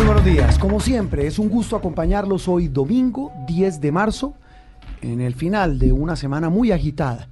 Muy buenos días, como siempre, es un gusto acompañarlos hoy domingo 10 de marzo, en el final de una semana muy agitada.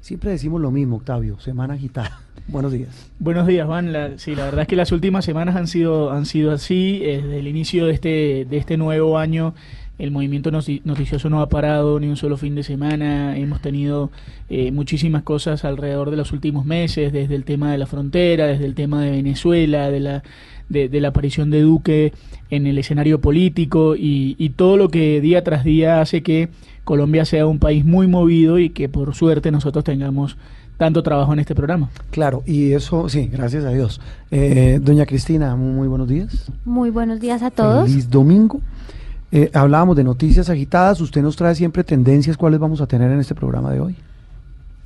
Siempre decimos lo mismo, Octavio, semana agitada. Buenos días. Buenos días, Juan. La- sí, la verdad es que las últimas semanas han sido, han sido así. Eh, Desde el inicio de este, de este nuevo año, el movimiento noti- noticioso no ha parado ni un solo fin de semana. Hemos tenido eh, muchísimas cosas alrededor de los últimos meses, desde el tema de la frontera, desde el tema de Venezuela, de la, de, de la aparición de Duque en el escenario político y, y todo lo que día tras día hace que Colombia sea un país muy movido y que por suerte nosotros tengamos tanto trabajo en este programa. Claro, y eso, sí, gracias a Dios. Eh, doña Cristina, muy, muy buenos días. Muy buenos días a todos. Feliz domingo. Eh, hablábamos de noticias agitadas, usted nos trae siempre tendencias, ¿cuáles vamos a tener en este programa de hoy?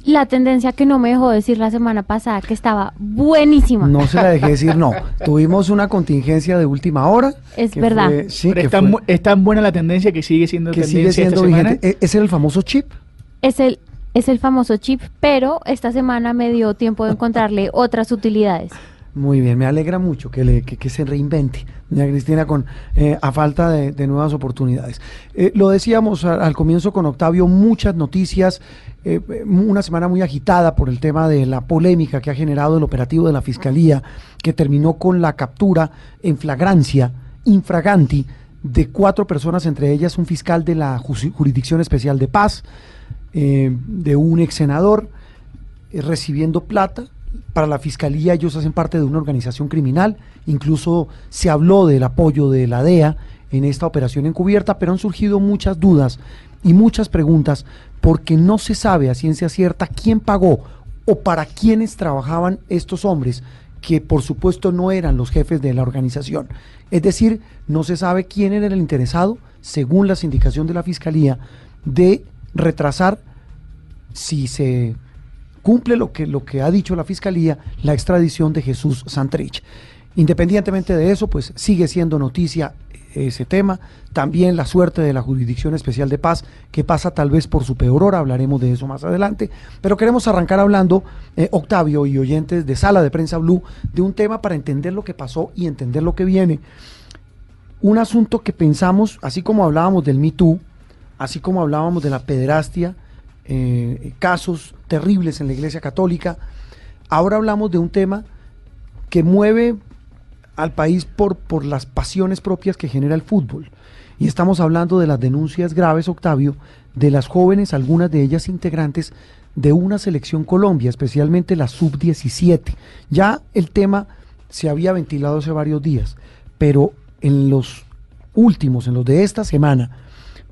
La tendencia que no me dejó decir la semana pasada que estaba buenísima. No se la dejé decir, no. Tuvimos una contingencia de última hora. Es que verdad. fue- sí, Pero que es, tan, fue- bu- es tan buena la tendencia que sigue siendo que tendencia sigue siendo vigente. ¿E- ¿Es el famoso chip? Es el es el famoso chip, pero esta semana me dio tiempo de encontrarle otras utilidades. Muy bien, me alegra mucho que, le, que, que se reinvente, doña Cristina, con, eh, a falta de, nuevas oportunidades. Eh, lo decíamos al comienzo con Octavio, muchas noticias, eh, una semana muy agitada por el tema de la polémica que ha generado el operativo de la Fiscalía, que terminó con la captura en flagrancia, infraganti, de cuatro personas, entre ellas un fiscal de la Jurisdicción Especial de Paz, eh, de un ex senador, eh, recibiendo plata. Para la fiscalía ellos hacen parte de una organización criminal, incluso se habló del apoyo de la DEA en esta operación encubierta, pero han surgido muchas dudas y muchas preguntas porque no se sabe a ciencia cierta quién pagó o para quiénes trabajaban estos hombres, que por supuesto no eran los jefes de la organización. Es decir, no se sabe quién era el interesado, según las indicaciones de la fiscalía, de retrasar si se cumple lo que, lo que ha dicho la Fiscalía, la extradición de Jesús Santrich. Independientemente de eso, pues sigue siendo noticia ese tema. También la suerte de la Jurisdicción Especial de Paz, que pasa tal vez por su peor hora, hablaremos de eso más adelante. Pero queremos arrancar hablando, eh, Octavio y oyentes de Sala de Prensa Blue, de un tema para entender lo que pasó y entender lo que viene. Un asunto que pensamos, así como hablábamos del Me Too, así como hablábamos de la pederastia, eh, casos terribles en la Iglesia Católica, ahora hablamos de un tema que mueve al país por, por las pasiones propias que genera el fútbol. Y estamos hablando de las denuncias graves, Octavio, de las jóvenes, algunas de ellas integrantes de una selección Colombia, especialmente la sub-17. Ya el tema se había ventilado hace varios días, pero en los últimos, en los de esta semana,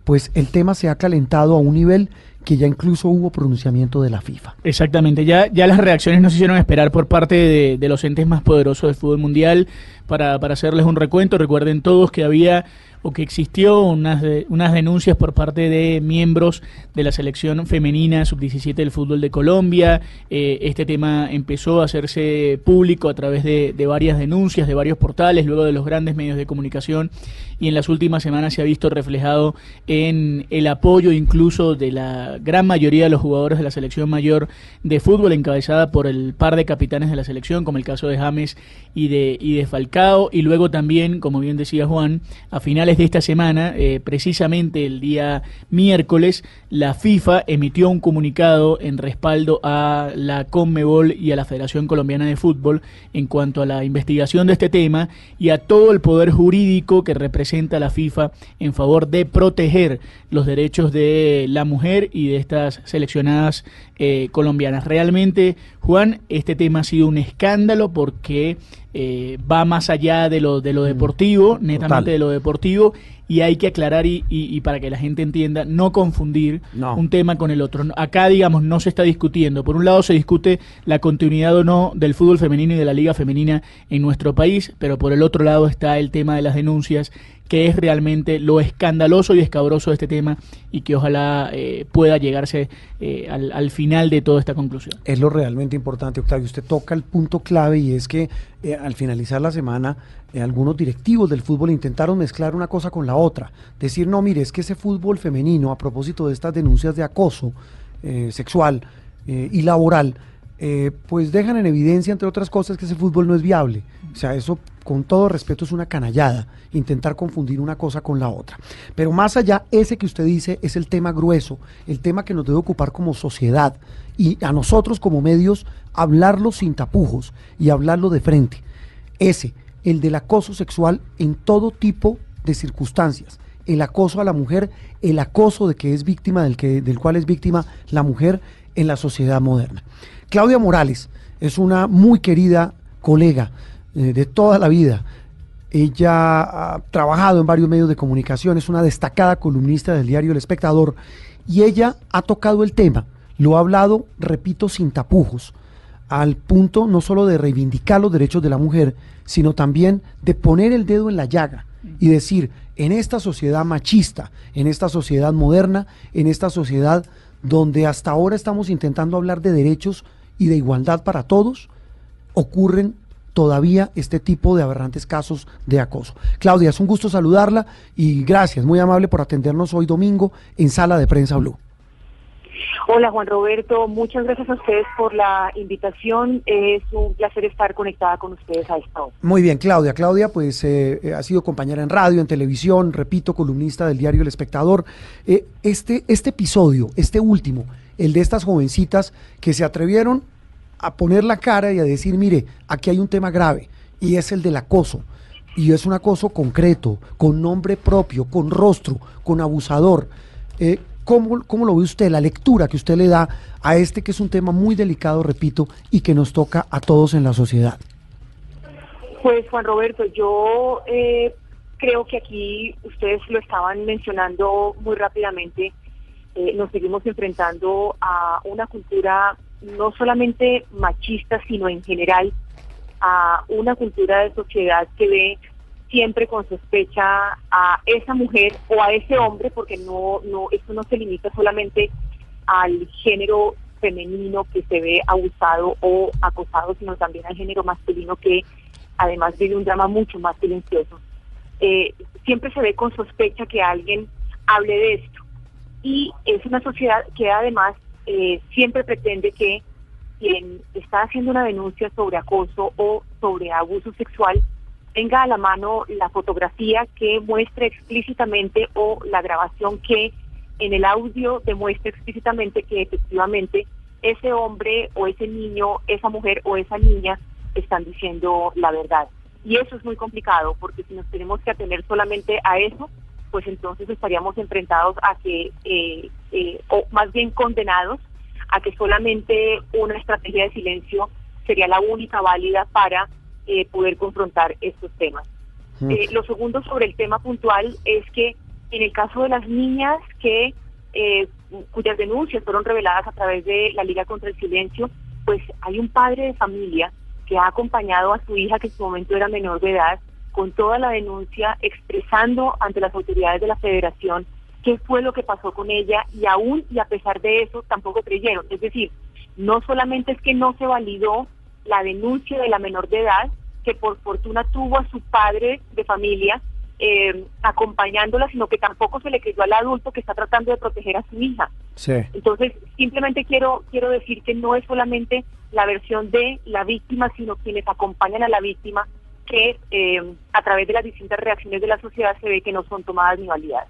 pues el tema se ha calentado a un nivel que ya incluso hubo pronunciamiento de la FIFA. Exactamente, ya, ya las reacciones nos hicieron esperar por parte de, de los entes más poderosos del fútbol mundial para, para hacerles un recuento. Recuerden todos que había o que existió unas, de- unas denuncias por parte de miembros de la selección femenina sub-17 del fútbol de Colombia. Eh, este tema empezó a hacerse público a través de, de varias denuncias, de varios portales, luego de los grandes medios de comunicación y en las últimas semanas se ha visto reflejado en el apoyo incluso de la gran mayoría de los jugadores de la selección mayor de fútbol, encabezada por el par de capitanes de la selección, como el caso de James y de, y de Falcao, y luego también, como bien decía Juan, a finales de esta semana, eh, precisamente el día miércoles, la FIFA emitió un comunicado en respaldo a la Conmebol y a la Federación Colombiana de Fútbol en cuanto a la investigación de este tema y a todo el poder jurídico que representa la FIFA en favor de proteger los derechos de la mujer y de estas seleccionadas eh, colombianas. Realmente, Juan, este tema ha sido un escándalo porque eh, va más allá de lo, de lo deportivo, netamente de lo deportivo, y hay que aclarar y, y, para que la gente entienda, no confundir un tema con el otro. Acá, digamos, no se está discutiendo. Por un lado se discute la continuidad o no del fútbol femenino y de la liga femenina en nuestro país, pero por el otro lado está el tema de las denuncias que es realmente lo escandaloso y escabroso de este tema y que ojalá eh, pueda llegarse eh, al, final de toda esta conclusión. Es lo realmente importante, Octavio. Usted toca el punto clave y es que eh, al finalizar la semana algunos directivos del fútbol intentaron mezclar una cosa con la otra. Decir, no, mire, es que ese fútbol femenino, a propósito de estas denuncias de acoso sexual y laboral, pues dejan en evidencia, entre otras cosas, que ese fútbol no es viable. O sea, eso con todo respeto, es una canallada intentar confundir una cosa con la otra. Pero más allá, ese que usted dice es el tema grueso, el tema que nos debe ocupar como sociedad y a nosotros como medios hablarlo sin tapujos y hablarlo de frente. Ese, el del acoso sexual en todo tipo circunstancias. El acoso a la mujer, el acoso de que es víctima del, que, del cual es víctima la mujer en la sociedad moderna. Claudia Morales es una muy querida colega eh, de toda la vida. Ella ha trabajado en varios medios de comunicación, es una destacada columnista del diario El Espectador y ella ha tocado el tema, lo ha hablado, repito, sin tapujos, al punto no solo de reivindicar los derechos de la mujer, sino también de poner el dedo en la llaga y decir, en esta sociedad machista, en esta sociedad moderna, en esta sociedad donde hasta ahora estamos intentando hablar de derechos y de igualdad para todos, ocurren todavía este tipo de aberrantes casos de acoso. Claudia, es un gusto saludarla y gracias, muy amable por atendernos hoy domingo en Sala de Prensa Blue. Hola Juan Roberto, muchas gracias a ustedes por la invitación. Es un placer estar conectada con ustedes a esta hora. Muy bien, Claudia. Claudia, pues eh, eh, ha sido compañera en radio, en televisión, repito, columnista del diario El Espectador. Eh, este, este episodio, este último, el de estas jovencitas que se atrevieron a poner la cara y a decir, mire, aquí hay un tema grave y es el del acoso. Y es un acoso concreto, con nombre propio, con rostro, con abusador. Eh, ¿cómo, ¿Cómo lo ve usted, la lectura que usted le da a este que es un tema muy delicado, repito, y que nos toca a todos en la sociedad? Pues Juan Roberto, yo eh, creo que aquí ustedes lo estaban mencionando muy rápidamente, eh, nos seguimos enfrentando a una cultura no solamente machista, sino en general a una cultura de sociedad que ve siempre con sospecha a esa mujer o a ese hombre, porque no, no, esto no se limita solamente al género femenino que se ve abusado o acosado, sino también al género masculino que además vive un drama mucho más silencioso. Eh, siempre se ve con sospecha que alguien hable de esto. Y es una sociedad que además eh, siempre pretende que quien está haciendo una denuncia sobre acoso o sobre abuso sexual tenga a la mano la fotografía que muestre explícitamente o la grabación que en el audio demuestre explícitamente que efectivamente ese hombre o ese niño, esa mujer o esa niña están diciendo la verdad. Y eso es muy complicado porque si nos tenemos que atener solamente a eso, pues entonces estaríamos enfrentados a que, eh, eh, o más bien condenados a que solamente una estrategia de silencio sería la única válida para eh, poder confrontar estos temas. Mm. Eh, lo segundo sobre el tema puntual es que en el caso de las niñas que eh, cuyas denuncias fueron reveladas a través de la Liga contra el Silencio, pues hay un padre de familia que ha acompañado a su hija que en su momento era menor de edad con toda la denuncia expresando ante las autoridades de la federación qué fue lo que pasó con ella y aún y a pesar de eso tampoco creyeron. Es decir, no solamente es que no se validó la denuncia de la menor de edad, que por fortuna tuvo a su padre de familia, eh, acompañándola, sino que tampoco se le creyó al adulto que está tratando de proteger a su hija. Sí. Entonces, simplemente quiero quiero decir que no es solamente la versión de la víctima, sino quienes acompañan a la víctima, que eh, a través de las distintas reacciones de la sociedad se ve que no son tomadas ni validadas.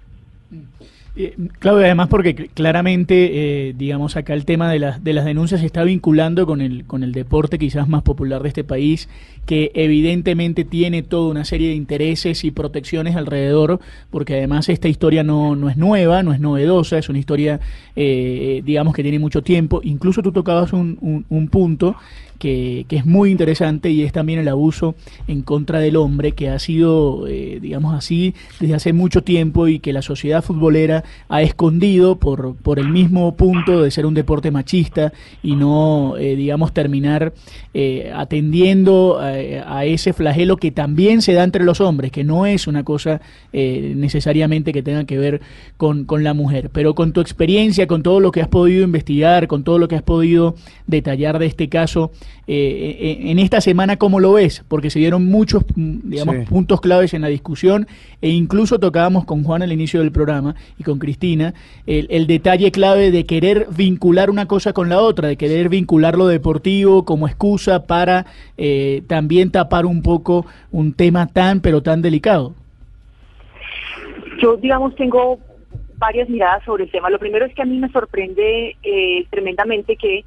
Eh, Claudia, además porque cl- claramente, eh, digamos, acá el tema de, las de las denuncias se está vinculando con el, con el deporte quizás más popular de este país, que evidentemente tiene toda una serie de intereses y protecciones alrededor, porque además esta historia no, no es nueva, no es novedosa, es una historia, eh, digamos, que tiene mucho tiempo. Incluso tú tocabas un- un punto que, es muy interesante y es también el abuso en contra del hombre que ha sido, eh, digamos así, desde hace mucho tiempo y que la sociedad futbolera ha escondido por, por el mismo punto de ser un deporte machista y no, eh, digamos, terminar eh, atendiendo a, a ese flagelo que también se da entre los hombres, que no es una cosa eh, necesariamente que tenga que ver con, con la mujer. Pero con tu experiencia, con todo lo que has podido investigar, con todo lo que has podido detallar de este caso, eh, eh, en esta semana, ¿cómo lo ves? Porque se dieron muchos, mm, digamos, Sí. puntos claves en la discusión e incluso tocábamos con Juan al inicio del programa y con Cristina el, el detalle clave de querer vincular una cosa con la otra, de querer vincular lo deportivo como excusa para eh, también tapar un poco un tema tan pero tan delicado. Yo, digamos, tengo varias miradas sobre el tema. Lo primero es que a mí me sorprende eh, tremendamente que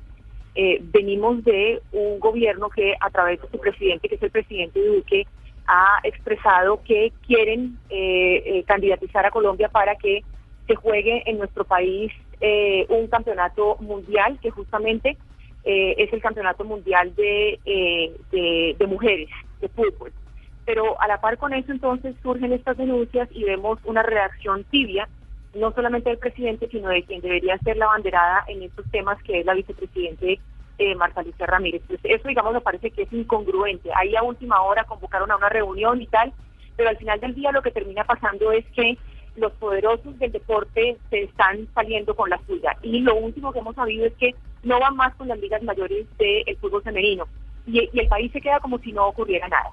eh, venimos de un gobierno que a través de su presidente, que es el presidente Duque, ha expresado que quieren eh, eh, candidatizar a Colombia para que se juegue en nuestro país eh, un campeonato mundial, que justamente eh, es el campeonato mundial de, de, de mujeres, de fútbol. Pero a la par con eso entonces surgen estas denuncias y vemos una reacción tibia, no solamente del presidente, sino de quien debería ser la banderada en estos temas, que es la vicepresidente eh, Marta Lucía Ramírez. Pues eso, digamos, me parece que es incongruente. Ahí a última hora convocaron a una reunión y tal, pero al final del día lo que termina pasando es que los poderosos del deporte se están saliendo con la suya. Y lo último que hemos sabido es que no van más con las ligas mayores del fútbol femenino. Y, el país se queda como si no ocurriera nada.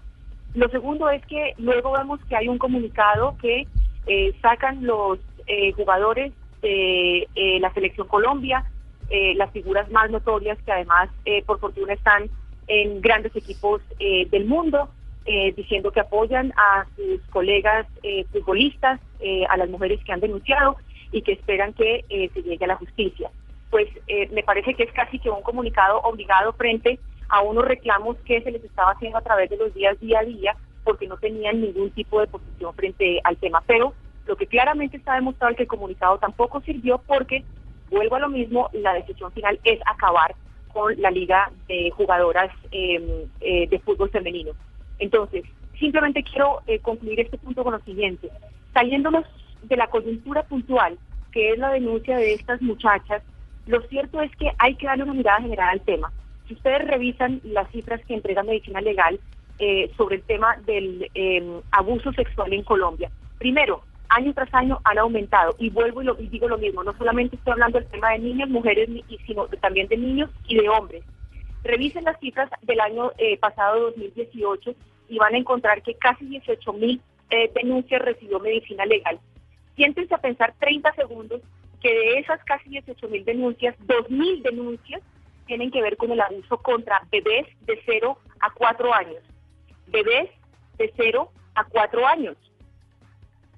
Lo segundo es que luego vemos que hay un comunicado que eh, sacan los eh, jugadores de eh, la selección Colombia, eh, las figuras más notorias que además eh, por fortuna están en grandes equipos del mundo, diciendo que apoyan a sus colegas futbolistas, a las mujeres que han denunciado y que esperan que se llegue a la justicia. Pues me parece que es casi que un comunicado obligado frente a unos reclamos que se les estaba haciendo a través de los días día a día porque no tenían ningún tipo de posición frente al tema. Pero lo que claramente está demostrado es que el comunicado tampoco sirvió porque, vuelvo a lo mismo, la decisión final es acabar con la liga de jugadoras eh, eh, de fútbol femenino. Entonces, simplemente quiero eh, concluir este punto con lo siguiente. Saliéndonos de la coyuntura puntual, que es la denuncia de estas muchachas, lo cierto es que hay que darle una mirada general al tema. Si ustedes revisan las cifras que entrega Medicina Legal eh, sobre el tema del eh, abuso sexual en Colombia, primero, año tras año han aumentado. Y vuelvo y, lo, digo lo mismo, no solamente estoy hablando del tema de niños, mujeres, sino también de niños y de hombres. Revisen las cifras del año eh, pasado 2018 y van a encontrar que casi 18 mil eh, denuncias recibió medicina legal. Siéntense a pensar 30 segundos que de esas casi 18 mil denuncias, 2 mil denuncias tienen que ver con el abuso contra bebés de 0 a 4 años. Bebés de 0 a 4 años.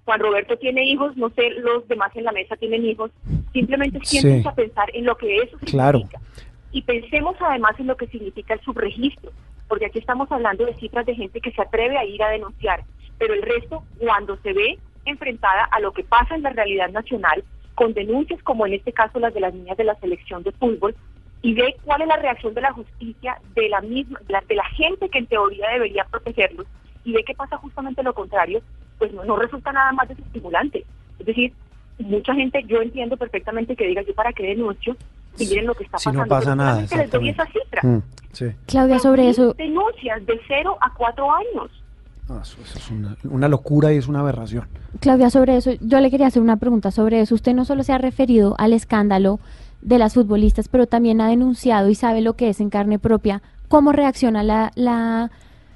Juan Roberto tiene hijos, no sé, los demás en la mesa tienen hijos. Simplemente Sí. siéntense a pensar en lo que eso Claro. significa. Y pensemos además en lo que significa el subregistro, porque aquí estamos hablando de cifras de gente que se atreve a ir a denunciar, pero el resto, cuando se ve enfrentada a lo que pasa en la realidad nacional, con denuncias como en este caso las de las niñas de la selección de fútbol, y ve cuál es la reacción de la justicia, de la misma, de la, de la gente que en teoría debería protegerlos, y ve que pasa justamente lo contrario, pues no, no resulta nada más desestimulante. Es decir, mucha gente, yo entiendo perfectamente que diga yo para qué denuncio, y miren lo que está Si no pasando. pasa nada, les doy esa cifra. Mm, sí. Claudia, sobre eso, Denuncias de 0 a 4 años. No, eso, eso es una, una locura y es una aberración. Claudia, sobre eso, yo le quería hacer una pregunta sobre eso. Usted no solo se ha referido al escándalo de las futbolistas, pero también ha denunciado y sabe lo que es en carne propia. ¿Cómo reacciona la, la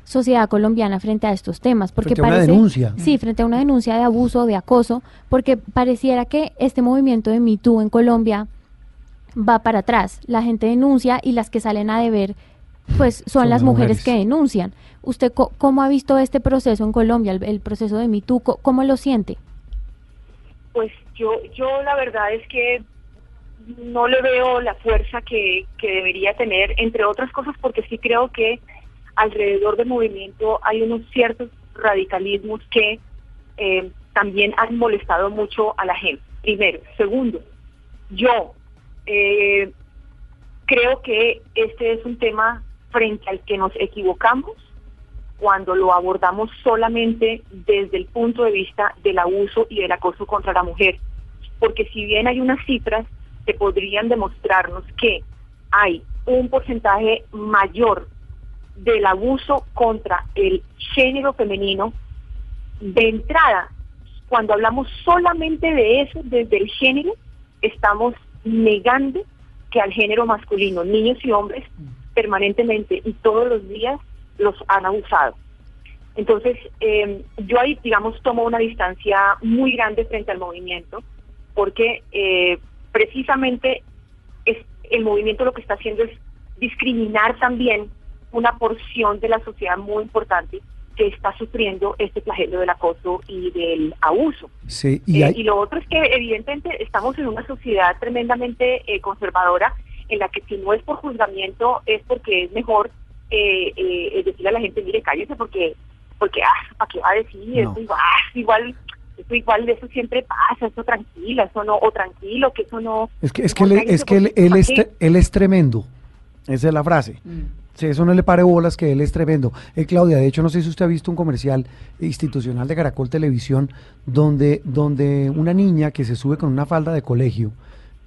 sociedad colombiana frente a estos temas? Porque Frente a una parece, denuncia. Sí, frente a una denuncia de abuso, de acoso, porque pareciera que este movimiento de Me Too en Colombia va para atrás. La gente denuncia y las que salen a deber, pues son, Son las las mujeres, mujeres. que denuncian. ¿Usted co- cómo ha visto este proceso en Colombia, el, el proceso de Me Too? Co- ¿Cómo lo siente? Pues yo, yo la verdad es que no le veo la fuerza que, que debería tener, entre otras cosas porque sí creo que alrededor del movimiento hay unos ciertos radicalismos que eh, también han molestado mucho a la gente. Primero. Segundo, yo eh, creo que este es un tema frente al que nos equivocamos cuando lo abordamos solamente desde el punto de vista del abuso y del acoso contra la mujer. Porque si bien hay unas cifras que podrían demostrarnos que hay un porcentaje mayor del abuso contra el género femenino, de entrada, cuando hablamos solamente de eso, desde el género, estamos negando que al género masculino, niños y hombres, permanentemente y todos los días los han abusado. Entonces, eh, yo ahí, digamos, tomo una distancia muy grande frente al movimiento, porque eh, precisamente es, el movimiento lo que está haciendo es discriminar también una porción de la sociedad muy importante que está sufriendo este flagelo del acoso y del abuso. Sí, y Eh, hay- y lo otro es que evidentemente estamos en una sociedad tremendamente eh, conservadora en la que si no es por juzgamiento es porque es mejor eh, eh, decirle a la gente, mire, cállese porque, porque ah, ¿para qué va a decir? No. Eso igual, igual, eso igual, eso siempre pasa, eso tranquila, eso no, o tranquilo, que eso no... Es que, es que, él, es, que él, él ¿para es, él es tremendo. Esa es la frase. Si eso no le pare bolas, que él es tremendo. Eh, Claudia, de hecho, no sé si usted ha visto un comercial institucional de Caracol Televisión donde, donde una niña que se sube con una falda de colegio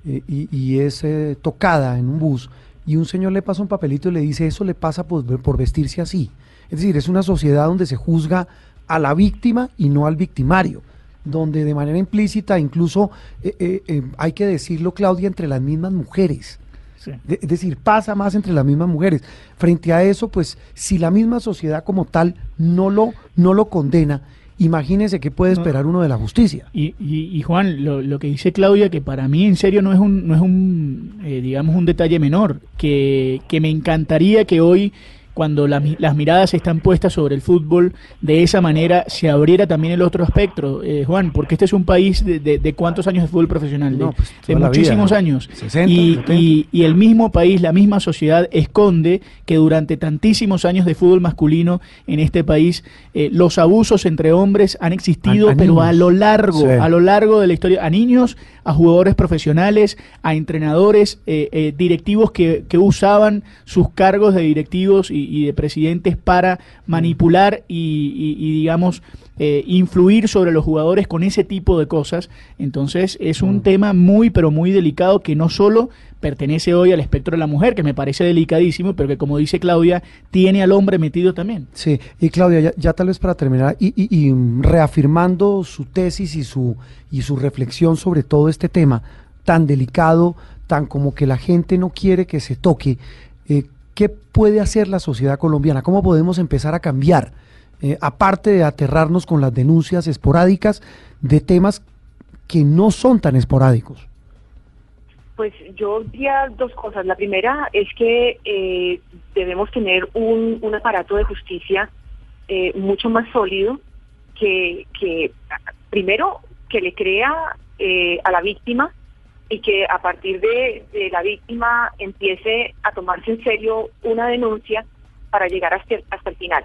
eh, y, es eh, tocada en un bus y un señor le pasa un papelito y le dice eso le pasa por, por vestirse así. Es decir, es una sociedad donde se juzga a la víctima y no al victimario donde de manera implícita incluso eh, hay que decirlo, Claudia, entre las mismas mujeres. Sí. De- es decir, pasa más entre las mismas mujeres. Frente a eso, pues, si la misma sociedad como tal no lo, no lo condena, imagínese qué puede esperar uno de la justicia. Y, y- y, Juan, lo, lo que dice Claudia, que para mí en serio no es un, no es un eh, digamos, un detalle menor, que, que me encantaría que hoy, cuando la las miradas están puestas sobre el fútbol, de esa manera se abriera también el otro espectro, eh, Juan, porque este es un país de, de- de cuántos años de fútbol profesional, de, No, pues, de muchísimos vida, años. 60, y, 70. y- y el mismo país, la misma sociedad esconde que durante tantísimos años de fútbol masculino en este país, eh, los abusos entre hombres han existido, A- a pero a lo largo, Sí. a lo largo de la historia, a niños, a jugadores profesionales, a entrenadores, eh, eh, directivos que, que usaban sus cargos de directivos y, y de presidentes para manipular y, y- y, digamos, eh, influir sobre los jugadores con ese tipo de cosas. Entonces es un tema muy, pero muy delicado que no solo pertenece hoy al espectro de la mujer, que me parece delicadísimo, pero que como dice Claudia, tiene al hombre metido también. Sí, y Claudia, ya, ya tal vez para terminar, y, y- y, reafirmando su tesis y su, y su reflexión sobre todo este tema tan delicado, tan como que la gente no quiere que se toque, ¿qué puede hacer la sociedad colombiana? ¿Cómo podemos empezar a cambiar? Eh, aparte de aterrarnos con las denuncias esporádicas de temas que no son tan esporádicos. Pues yo diría dos cosas. La primera es que eh, debemos tener un, aparato de justicia eh, mucho más sólido que, que, primero, que le crea eh, a la víctima y que a partir de, de la víctima empiece a tomarse en serio una denuncia para llegar hasta, hasta el final.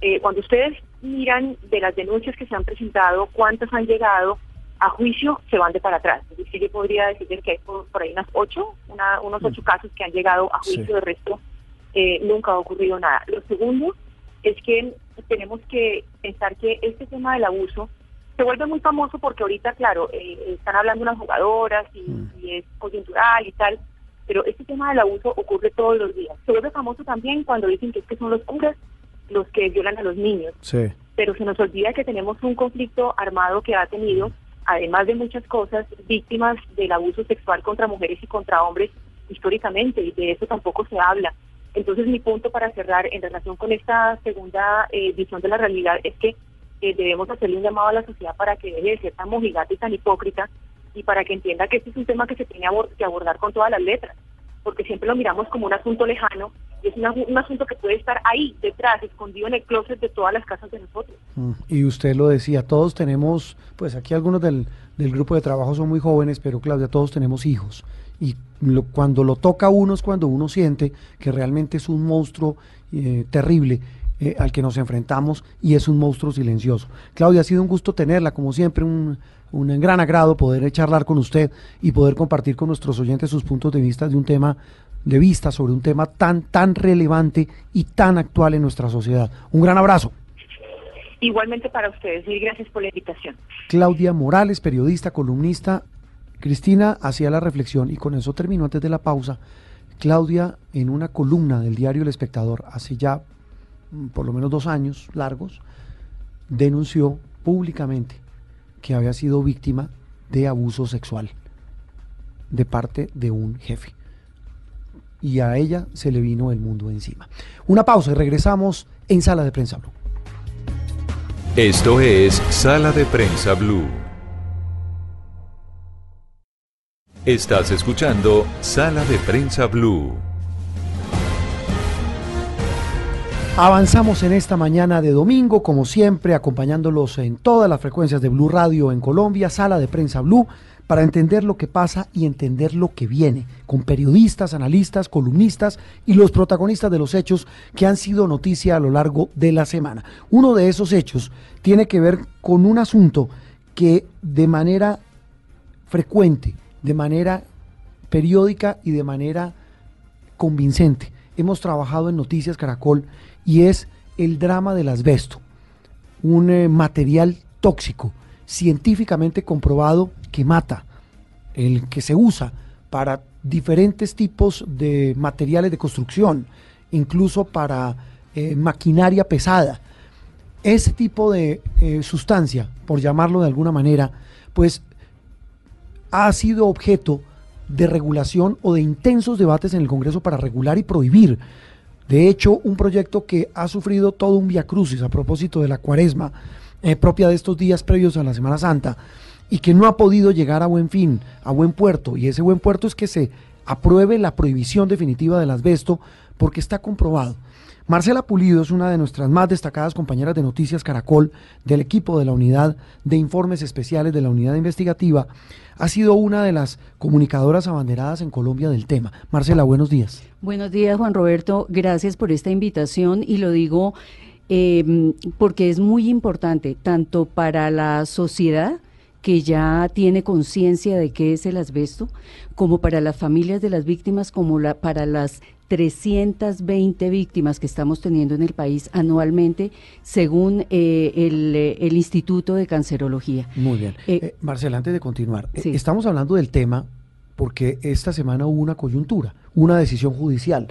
Eh, cuando ustedes miran de las denuncias que se han presentado, cuántas han llegado a juicio, se van de para atrás. Es decir, yo podría decirles que hay por, por ahí unas ocho, una- unos ocho casos que han llegado a juicio, Sí. de resto eh, nunca ha ocurrido nada. Lo segundo es que tenemos que pensar que este tema del abuso se vuelve muy famoso porque ahorita, claro, eh, están hablando unas jugadoras y, Mm. y es coyuntural y tal, pero este tema del abuso ocurre todos los días. Se vuelve famoso también cuando dicen que es que son los curas los que violan a los niños Sí. pero se nos olvida que tenemos un conflicto armado que ha tenido, además de muchas cosas, víctimas del abuso sexual contra mujeres y contra hombres históricamente, y de eso tampoco se habla. Entonces mi punto para cerrar en relación con esta segunda eh, visión de la realidad es que eh, debemos hacerle un llamado a la sociedad para que deje de ser tan mojigata y tan hipócrita y para que entienda que este es un tema que se tiene que abordar con todas las letras, porque siempre lo miramos como un asunto lejano y es un asunto que puede estar ahí, detrás, escondido en el closet de todas las casas de nosotros. Mm, y usted lo decía, todos tenemos, pues aquí algunos del, del grupo de trabajo son muy jóvenes, pero Claudia, todos tenemos hijos. Y cuando lo toca uno es cuando uno siente que realmente es un monstruo eh, terrible eh, al que nos enfrentamos y es un monstruo silencioso. Claudia, ha sido un gusto tenerla, como siempre, un, un gran agrado poder charlar con usted y poder compartir con nuestros oyentes sus puntos de vista de un tema de vista sobre un tema tan tan relevante y tan actual en nuestra sociedad. Un gran abrazo. Igualmente para ustedes y gracias por la invitación. Claudia Morales, periodista, columnista. Cristina hacía la reflexión y con eso terminó antes de la pausa. Claudia, en una columna del diario El Espectador, hace ya por lo menos dos años largos, denunció públicamente que había sido víctima de abuso sexual de parte de un jefe. Y a ella se le vino el mundo encima. Una pausa y regresamos en Sala de Prensa Blue. Esto es Sala de Prensa Blue. Estás escuchando Sala de Prensa Blue. Avanzamos en esta mañana de domingo, como siempre, acompañándolos en todas las frecuencias de Blue Radio en Colombia, sala de prensa Blue, para entender lo que pasa y entender lo que viene, con periodistas, analistas, columnistas y los protagonistas de los hechos que han sido noticia a lo largo de la semana. Uno de esos hechos tiene que ver con un asunto que de manera frecuente, de manera periódica y de manera convincente hemos trabajado en Noticias Caracol y es el drama del asbesto, un eh, material tóxico, científicamente comprobado que mata, el que se usa para diferentes tipos de materiales de construcción, incluso para eh, maquinaria pesada. Ese tipo de eh, sustancia, por llamarlo de alguna manera, pues ha sido objeto de regulación o de intensos debates en el Congreso para regular y prohibir de hecho, un proyecto que ha sufrido todo un crucis a propósito de la cuaresma eh, propia de estos días previos a la Semana Santa y que no ha podido llegar a buen fin, a buen puerto. Y ese buen puerto es que se apruebe la prohibición definitiva del asbesto porque está comprobado Marcela Pulido es una de nuestras más destacadas compañeras de Noticias Caracol del equipo de la unidad de informes especiales de la unidad investigativa. Ha sido una de las comunicadoras abanderadas en Colombia del tema. Marcela, buenos días. Buenos días, Juan Roberto. Gracias por esta invitación y lo digo eh, porque es muy importante tanto para la sociedad que ya tiene conciencia de qué es el asbesto, como para las familias de las víctimas, como para las 320 víctimas que estamos teniendo en el país anualmente, según eh, eh, el, Instituto de Cancerología. Muy bien. Eh, Marcela, antes de continuar, estamos hablando del tema porque esta semana hubo una coyuntura, una decisión judicial.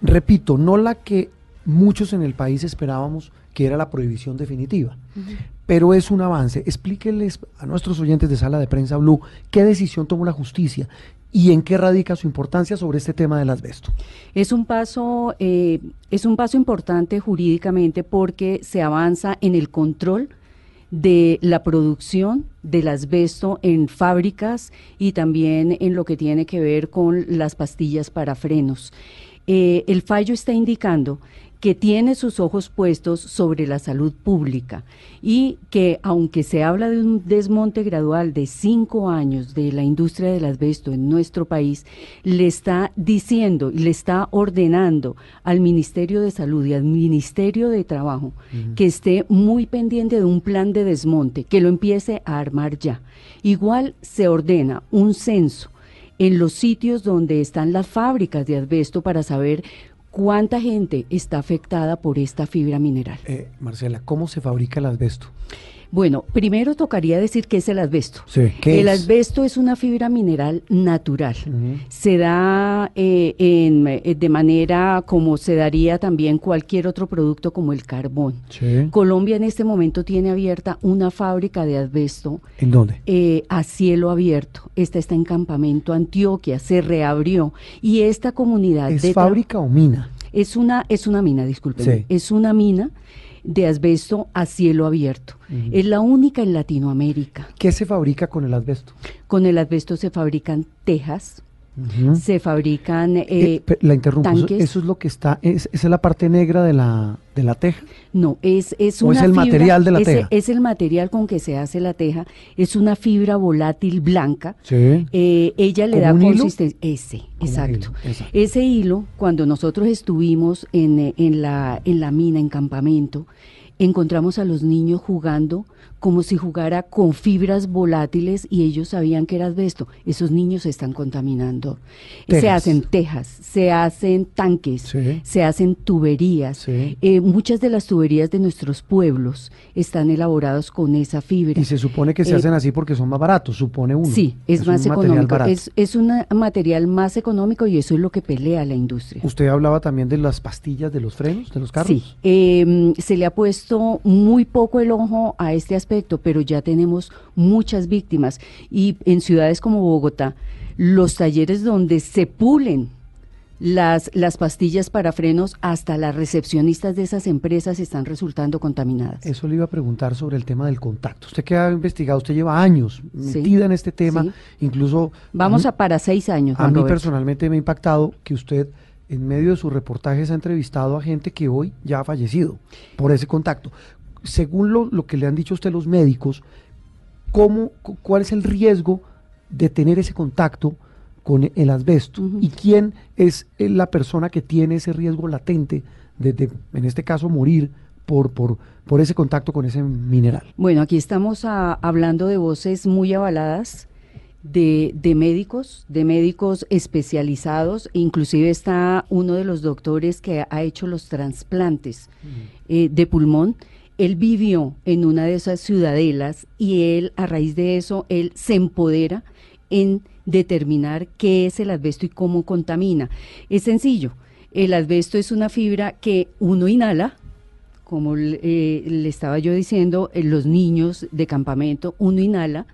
Repito, no la que muchos en el país esperábamos, que era la prohibición definitiva, pero es un avance. Explíqueles a nuestros oyentes de Sala de Prensa Blue qué decisión tomó la justicia y en qué radica su importancia sobre este tema del asbesto. Es un paso, eh, es un paso importante jurídicamente porque se avanza en el control de la producción del asbesto en fábricas y también en lo que tiene que ver con las pastillas para frenos. Eh, el fallo está indicando que tiene sus ojos puestos sobre la salud pública y que aunque se habla de un desmonte gradual de cinco años de la industria del asbesto en nuestro país, le está diciendo y le está ordenando al Ministerio de Salud y al Ministerio de Trabajo que esté muy pendiente de un plan de desmonte, que lo empiece a armar ya. Igual se ordena un censo en los sitios donde están las fábricas de asbesto para saber ¿Cuánta gente está afectada por esta fibra mineral? Eh, Marcela, ¿cómo se fabrica el asbesto? Bueno, primero tocaría decir qué es el asbesto. el asbesto es una fibra mineral natural. Se da eh, en, eh, de manera como se daría también cualquier otro producto como el carbón. Colombia en este momento tiene abierta una fábrica de asbesto. ¿En dónde? Eh, a cielo abierto. Esta está en Campamento Antioquia, se reabrió y esta comunidad... ¿Es fábrica o mina? Es una, es una mina, disculpen. Sí. Es una mina de asbesto a cielo abierto. Es la única en Latinoamérica. ¿Qué se fabrica con el asbesto? Con el asbesto se fabrican tejas, Se fabrican eh, Eh, la interrumpo. Eso, tanques. eso es lo que está, es, esa es la parte negra de la, de la teja. No, es, es ¿O una es el fibra- material de la es teja? Es el material con que se hace la teja. Es una fibra volátil blanca. Sí. Eh, ella le ¿Como da consistencia. Ese, exacto. hilo, exacto. Ese hilo, cuando nosotros estuvimos en, eh, en, la, en la mina, en campamento, encontramos a los niños jugando como si jugara con fibras volátiles y ellos sabían que era asbesto. Esos niños se están contaminando. Se hacen tejas, se hacen tanques, Sí. se hacen tuberías. Sí. Eh, muchas de las tuberías de nuestros pueblos están elaborados con esa fibra. Y se supone que se Eh, hacen así porque son más baratos, supone uno. Sí, es, más económico. es un material más económico y eso es lo que pelea la industria. Usted hablaba también de las pastillas de los frenos, de los carros. Sí, eh, se le ha puesto muy poco el ojo a este aspecto, pero ya tenemos muchas víctimas. Y en ciudades como Bogotá, los talleres donde se pulen las, las pastillas para frenos, hasta las recepcionistas de esas empresas están resultando contaminadas. Eso le iba a preguntar sobre el tema del contacto. Usted que ha investigado, usted lleva años metida en este tema, sí. incluso Vamos mí- a para seis años. A mí Roberto. personalmente me ha impactado que usted en medio de sus reportajes ha entrevistado a gente que hoy ya ha fallecido por ese contacto. Según lo, lo que le han dicho a usted los médicos, ¿cómo, cu- ¿cuál es el riesgo de tener ese contacto con el asbesto? ¿Y quién es eh, la persona que tiene ese riesgo latente de, de, en este caso, morir por, por, por ese contacto con ese mineral? Bueno, aquí estamos a- hablando de voces muy avaladas de, de médicos, de médicos especializados, inclusive está uno de los doctores que ha hecho los trasplantes eh, de pulmón. Él vivió en una de esas ciudadelas y él, a raíz de eso, él se empodera en determinar qué es el asbesto y cómo contamina. Es sencillo. El asbesto es una fibra que uno inhala, como le, eh, le estaba yo diciendo, eh, los niños de campamento, uno inhala,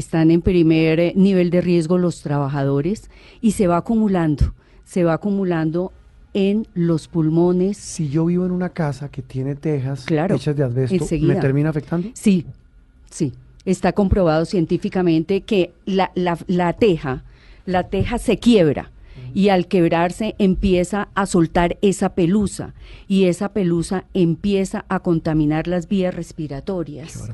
están en primer eh, nivel de riesgo los trabajadores y se va acumulando, se va acumulando en los pulmones. Si yo vivo en una casa que tiene tejas Claro, hechas de asbesto, ¿me termina afectando? Sí, sí, está comprobado científicamente que la, la, la teja, la teja se quiebra y al quebrarse empieza a soltar esa pelusa y esa pelusa empieza a contaminar las vías respiratorias.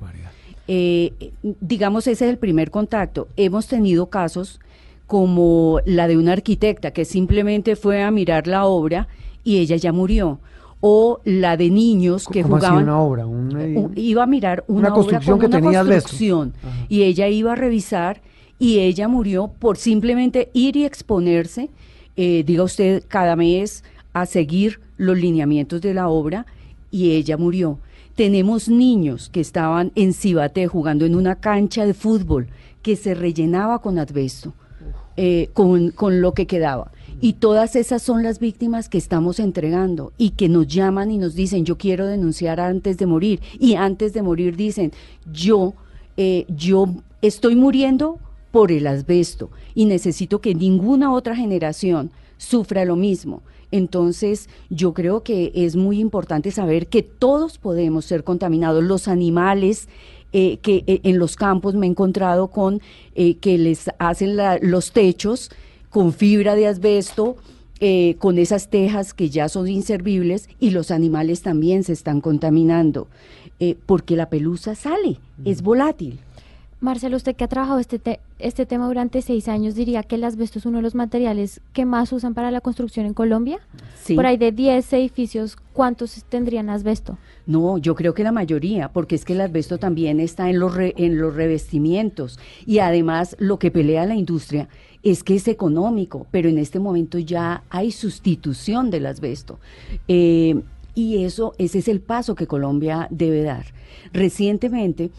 Eh, digamos, ese es el primer contacto. Hemos tenido casos como la de una arquitecta que simplemente fue a mirar la obra y ella ya murió. O la de niños que ¿Cómo así jugaban. una obra? Un, edi- u- iba a mirar una, Una construcción obra que una tenía construcción y ella iba a revisar y ella murió por simplemente ir y exponerse, eh, diga usted, cada mes a seguir los lineamientos de la obra y ella murió. Tenemos niños que estaban en Cibaté jugando en una cancha de fútbol que se rellenaba con asbesto, eh, con, con lo que quedaba. Y todas esas son las víctimas que estamos entregando y que nos llaman y nos dicen, yo quiero denunciar antes de morir. Y antes de morir dicen, yo, eh, yo estoy muriendo por el asbesto y necesito que ninguna otra generación sufra lo mismo. Entonces, yo creo que es muy importante saber que todos podemos ser contaminados. Los animales eh, que eh, en los campos me he encontrado con eh, que les hacen la- los techos con fibra de asbesto, eh, con esas tejas que ya son inservibles y los animales también se están contaminando eh, porque la pelusa sale, es volátil. Marcelo, usted que ha trabajado este, te- este tema durante seis años, diría que el asbesto es uno de los materiales que más usan para la construcción en Colombia. Sí. Por ahí de 10 edificios, ¿cuántos tendrían asbesto? No, yo creo que la mayoría, porque es que el asbesto también está en los, re- en los revestimientos y además lo que pelea la industria es que es económico, pero en este momento ya hay sustitución del asbesto. Eh, y eso, ese es el paso que Colombia debe dar. Recientemente,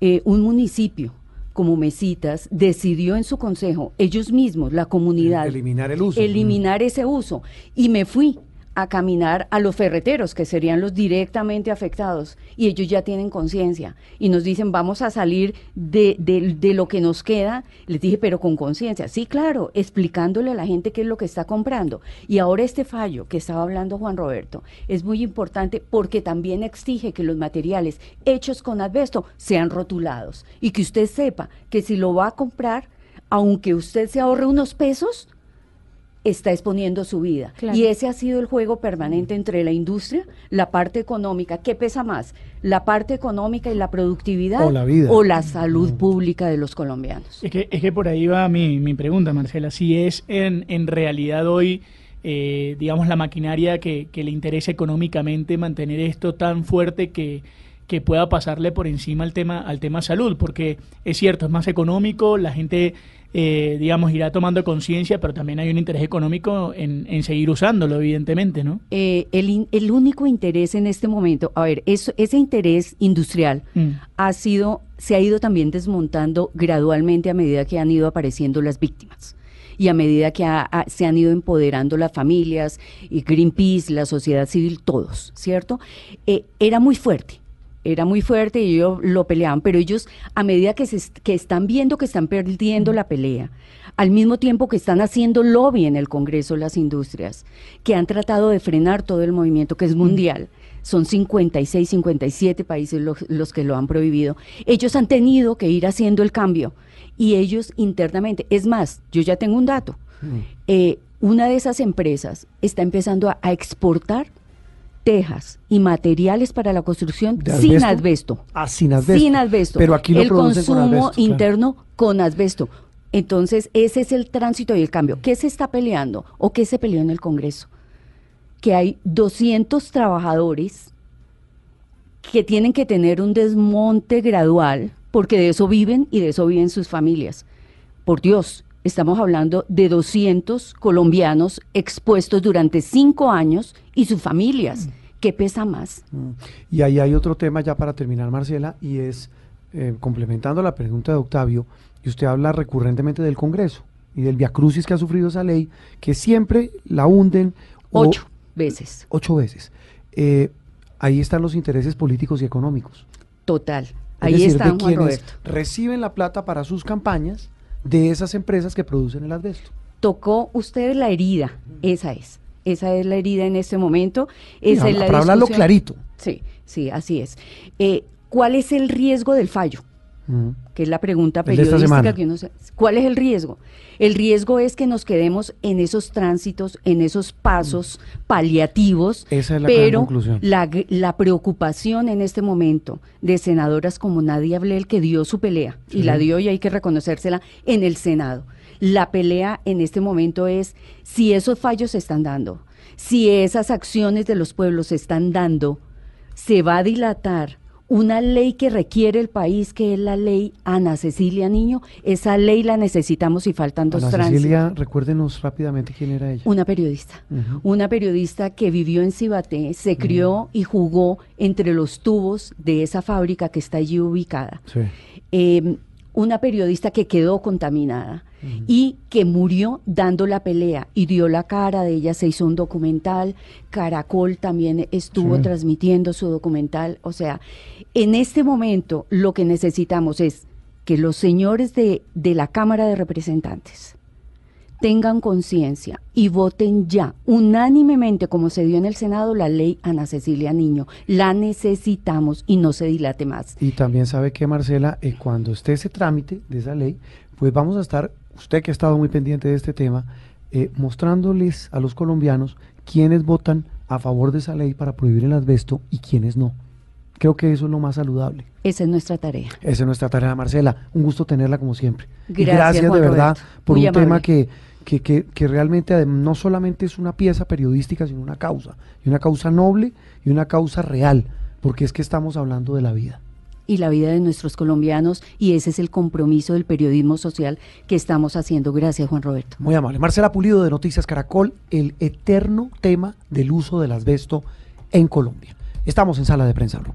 eh, un municipio como Mesitas decidió en su consejo, ellos mismos, la comunidad, Eliminar el uso. eliminar ese uso. Y me fui a caminar a los ferreteros, que serían los directamente afectados, y ellos ya tienen conciencia y nos dicen, vamos a salir de, de, lo que nos queda. Les dije, pero con conciencia. Sí, claro, explicándole a la gente qué es lo que está comprando. Y ahora este fallo que estaba hablando Juan Roberto es muy importante porque también exige que los materiales hechos con asbesto sean rotulados y que usted sepa que si lo va a comprar, aunque usted se ahorre unos pesos, está exponiendo su vida. Y ese ha sido el juego permanente entre la industria, la parte económica. ¿Qué pesa más? ¿La parte económica y la productividad o la, vida. O la salud pública de los colombianos? Es que, es que por ahí va mi, mi pregunta, Marcela. Si es en, en realidad hoy, eh, digamos, la maquinaria que, que le interesa económicamente mantener esto tan fuerte que que pueda pasarle por encima al tema al tema salud, porque es cierto, es más económico, la gente eh, digamos, irá tomando conciencia, pero también hay un interés económico en, en seguir usándolo, evidentemente, ¿no? Eh, el, el, único interés en este momento, a ver, eso, ese interés industrial mm. ha sido, se ha ido también desmontando gradualmente a medida que han ido apareciendo las víctimas y a medida que se han ido empoderando las familias, y Greenpeace, la sociedad civil, todos, ¿cierto? Eh, era muy fuerte era muy fuerte y ellos lo peleaban, pero ellos a medida que, se, que están viendo que están perdiendo la pelea, al mismo tiempo que están haciendo lobby en el Congreso las industrias, que han tratado de frenar todo el movimiento que es mundial, son 56, 57 países los, los que lo han prohibido, ellos han tenido que ir haciendo el cambio y ellos internamente, es más, yo ya tengo un dato, eh, una de esas empresas está empezando a exportar tejas y materiales para la construcción sin asbesto. Ah, sin asbesto. Sin asbesto. Pero aquí lo El consumo interno con asbesto. Entonces, ese es el tránsito y el cambio. ¿Qué se está peleando o qué se peleó en el Congreso? Que hay 200 trabajadores que tienen que tener un desmonte gradual, porque de eso viven y de eso viven sus familias. Por Dios, estamos hablando de 200 colombianos expuestos durante cinco años y sus familias. ¿Qué pesa más? Mm. Y ahí hay otro tema ya para terminar, Marcela, y es, eh, complementando la pregunta de Octavio, y usted habla recurrentemente del Congreso y del viacrucis que ha sufrido esa ley, que siempre la hunden. Ocho veces. Ocho veces. Eh, ahí están los intereses políticos y económicos. Total. Ahí están, Juan reciben la plata para sus campañas de esas empresas que producen el asbesto. Tocó usted la herida, esa es. Esa es la herida en este momento. Esa es la para hablarlo clarito. Sí, sí, así es. Eh, ¿Cuál es el riesgo del fallo? Que es la pregunta periodística que uno se, ¿Cuál es el riesgo? El riesgo es que nos quedemos en esos tránsitos, en esos pasos paliativos, Esa es la pero la, la, preocupación en este momento de senadoras como Nadia Blel, que dio su pelea, y la dio y hay que reconocérsela en el Senado. La pelea en este momento es si esos fallos se están dando, si esas acciones de los pueblos se están dando, se va a dilatar una ley que requiere el país, que es la ley Ana Cecilia Niño. Esa ley la necesitamos y faltan dos Ana Cecilia, recuérdenos rápidamente quién era ella. Una periodista. Una periodista que vivió en Cibaté, se crió y jugó entre los tubos de esa fábrica que está allí ubicada. Sí. Em, una periodista que quedó contaminada y que murió dando la pelea y dio la cara de ella, se hizo un documental, Caracol también estuvo transmitiendo su documental, o sea, en este momento lo que necesitamos es que los señores de, de la Cámara de Representantes, tengan conciencia y voten ya, unánimemente, como se dio en el Senado, la ley Ana Cecilia Niño. La necesitamos y no se dilate más. Y también sabe que, Marcela, eh, cuando esté ese trámite de esa ley, pues vamos a estar, usted que ha estado muy pendiente de este tema, eh, mostrándoles a los colombianos quiénes votan a favor de esa ley para prohibir el asbesto y quiénes no. Creo que eso es lo más saludable. Esa es nuestra tarea. Esa es nuestra tarea, Marcela. Un gusto tenerla como siempre. Gracias, de verdad por un tema que, que, que, realmente no solamente es una pieza periodística, sino una causa. Y una causa noble y una causa real, porque es que estamos hablando de la vida y la vida de nuestros colombianos y ese es el compromiso del periodismo social que estamos haciendo. Gracias, Juan Roberto. Muy amable. Marcela Pulido de Noticias Caracol, el eterno tema del uso del asbesto en Colombia. Estamos en Sala de Prensa Blue.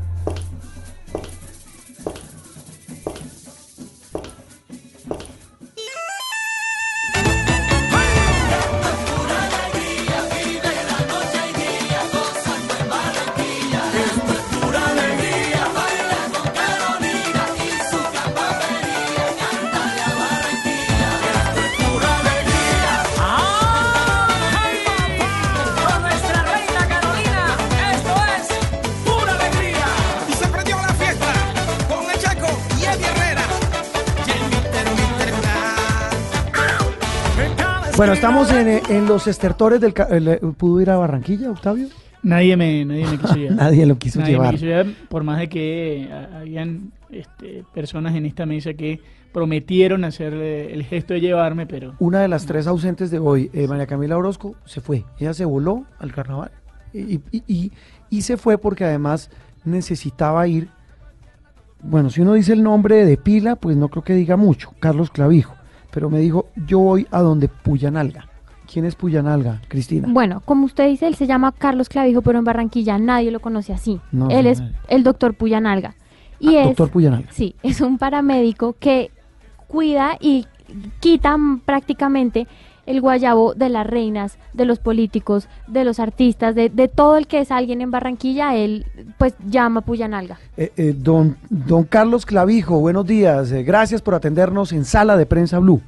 Bueno, estamos en, en los estertores del... ca- el, eh, ¿Pudo ir a Barranquilla, Octavio? Nadie me, nadie me quiso llevar. Nadie lo quiso Nadie me llevar. quiso llevar, por más de que eh, habían este, personas en esta mesa que prometieron hacer eh, el gesto de llevarme, pero Una de las tres ausentes de hoy, eh, María Camila Orozco, se fue. Ella se voló al carnaval. Y, y- y- y se fue porque además necesitaba ir. Bueno, si uno dice el nombre de pila, pues no creo que diga mucho. Carlos Clavijo. Pero me dijo, yo voy a donde Puyanalga. ¿Quién es Puyanalga, Cristina? Bueno, como usted dice, él se llama Carlos Clavijo, pero en Barranquilla nadie lo conoce así. No, él es nadie. el doctor Puyanalga. Y Ah, es, doctor Puyanalga. Sí, es un paramédico que cuida y quita prácticamente el guayabo de las reinas, de los políticos, de los artistas, de, de todo el que es alguien en Barranquilla, él pues llama Puyanalga. Eh, eh, don, don Carlos Clavijo, buenos días. Eh, gracias por atendernos en Sala de Prensa Blue.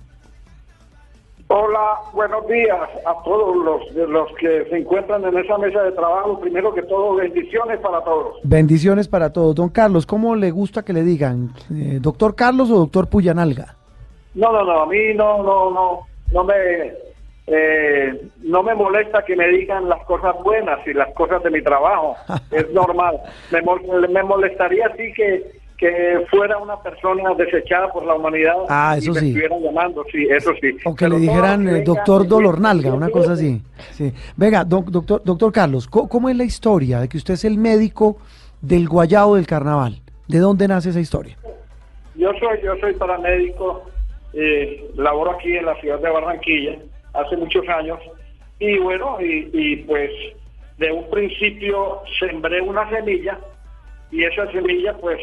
Hola, buenos días a todos los, los que se encuentran en esa mesa de trabajo. Primero que todo, bendiciones para todos. Bendiciones para todos. Don Carlos, ¿cómo le gusta que le digan? Eh, ¿Doctor Carlos o doctor Puyanalga? No, no, no, a mí no, no, no, no me, eh, no me molesta que me digan las cosas buenas y las cosas de mi trabajo. es normal. Me, me molestaría sí que, que fuera una persona desechada por la humanidad Ah, y eso me sí. estuvieran llamando, sí, eso sí. O que Pero le dijeran eh, doctor Dolornalga, una cosa así. Sí. Venga, doc- doctor, doctor Carlos, ¿co- ¿cómo es la historia de que usted es el médico del guayao del carnaval? ¿De dónde nace esa historia? Yo soy, yo soy paramédico, eh, laboro aquí en la ciudad de Barranquilla hace muchos años y bueno, y, pues de un principio sembré una semilla y esa semilla pues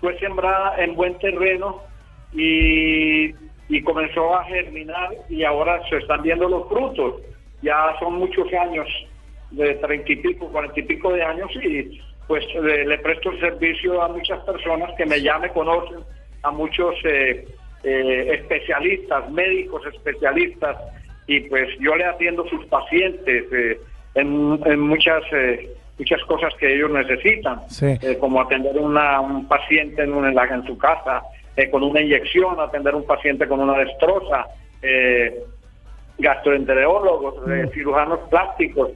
fue sembrada en buen terreno y, y comenzó a germinar y ahora se están viendo los frutos. Ya son muchos años, de treinta y pico, cuarenta y pico de años y pues le, le presto el servicio a muchas personas que me ya me conocen, a muchos eh, eh, especialistas, médicos especialistas y pues yo le atiendo sus pacientes eh, en, en muchas eh, muchas cosas que ellos necesitan, Sí. eh, como atender una, un paciente en, un- en, su casa eh, con una inyección, atender un paciente con una destroza, eh, gastroenterólogos, eh, cirujanos plásticos.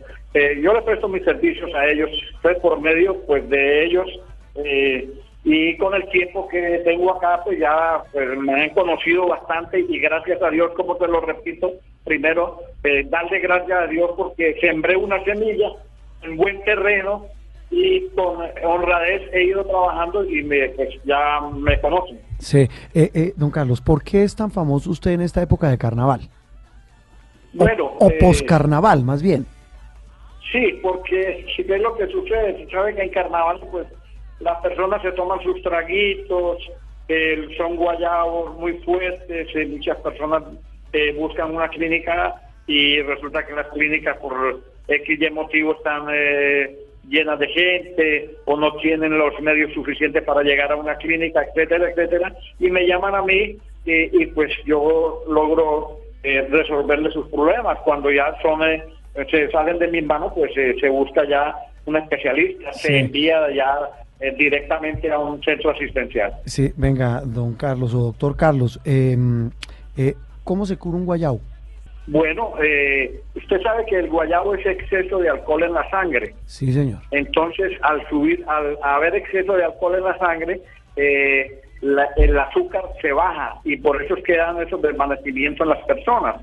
Yo le presto mis servicios a ellos, pues por medio pues de ellos eh, y con el tiempo que tengo acá pues ya pues, me han conocido bastante y gracias a Dios, como te lo repito, primero eh, darle gracias a Dios porque sembré una semilla en buen terreno y con honradez he ido trabajando y me, pues, ya me conocen. Sí. Eh, eh, don Carlos, ¿por qué es tan famoso usted en esta época de carnaval? O, Bueno, o eh, poscarnaval, más bien. Sí, porque si ves lo que sucede, se sabe que en carnaval pues las personas se toman sus traguitos, eh, son guayabos muy fuertes, eh, muchas personas eh, buscan una clínica y resulta que las clínicas por X y motivo están llenas de gente o no tienen los medios suficientes para llegar a una clínica, etcétera, etcétera, y me llaman a mí y, pues yo logro resolverle sus problemas. Cuando ya son eh, se salen de mis manos, pues se busca ya un especialista, Sí. se envía ya directamente a un centro asistencial. Sí, venga, don Carlos o doctor Carlos, eh, eh, ¿cómo se cura un guayao? Bueno, eh, usted sabe que el guayabo es exceso de alcohol en la sangre. Sí, señor. Entonces, al subir, al haber exceso de alcohol en la sangre, eh, la- el azúcar se baja y por eso es que dan esos desvanecimientos en las personas.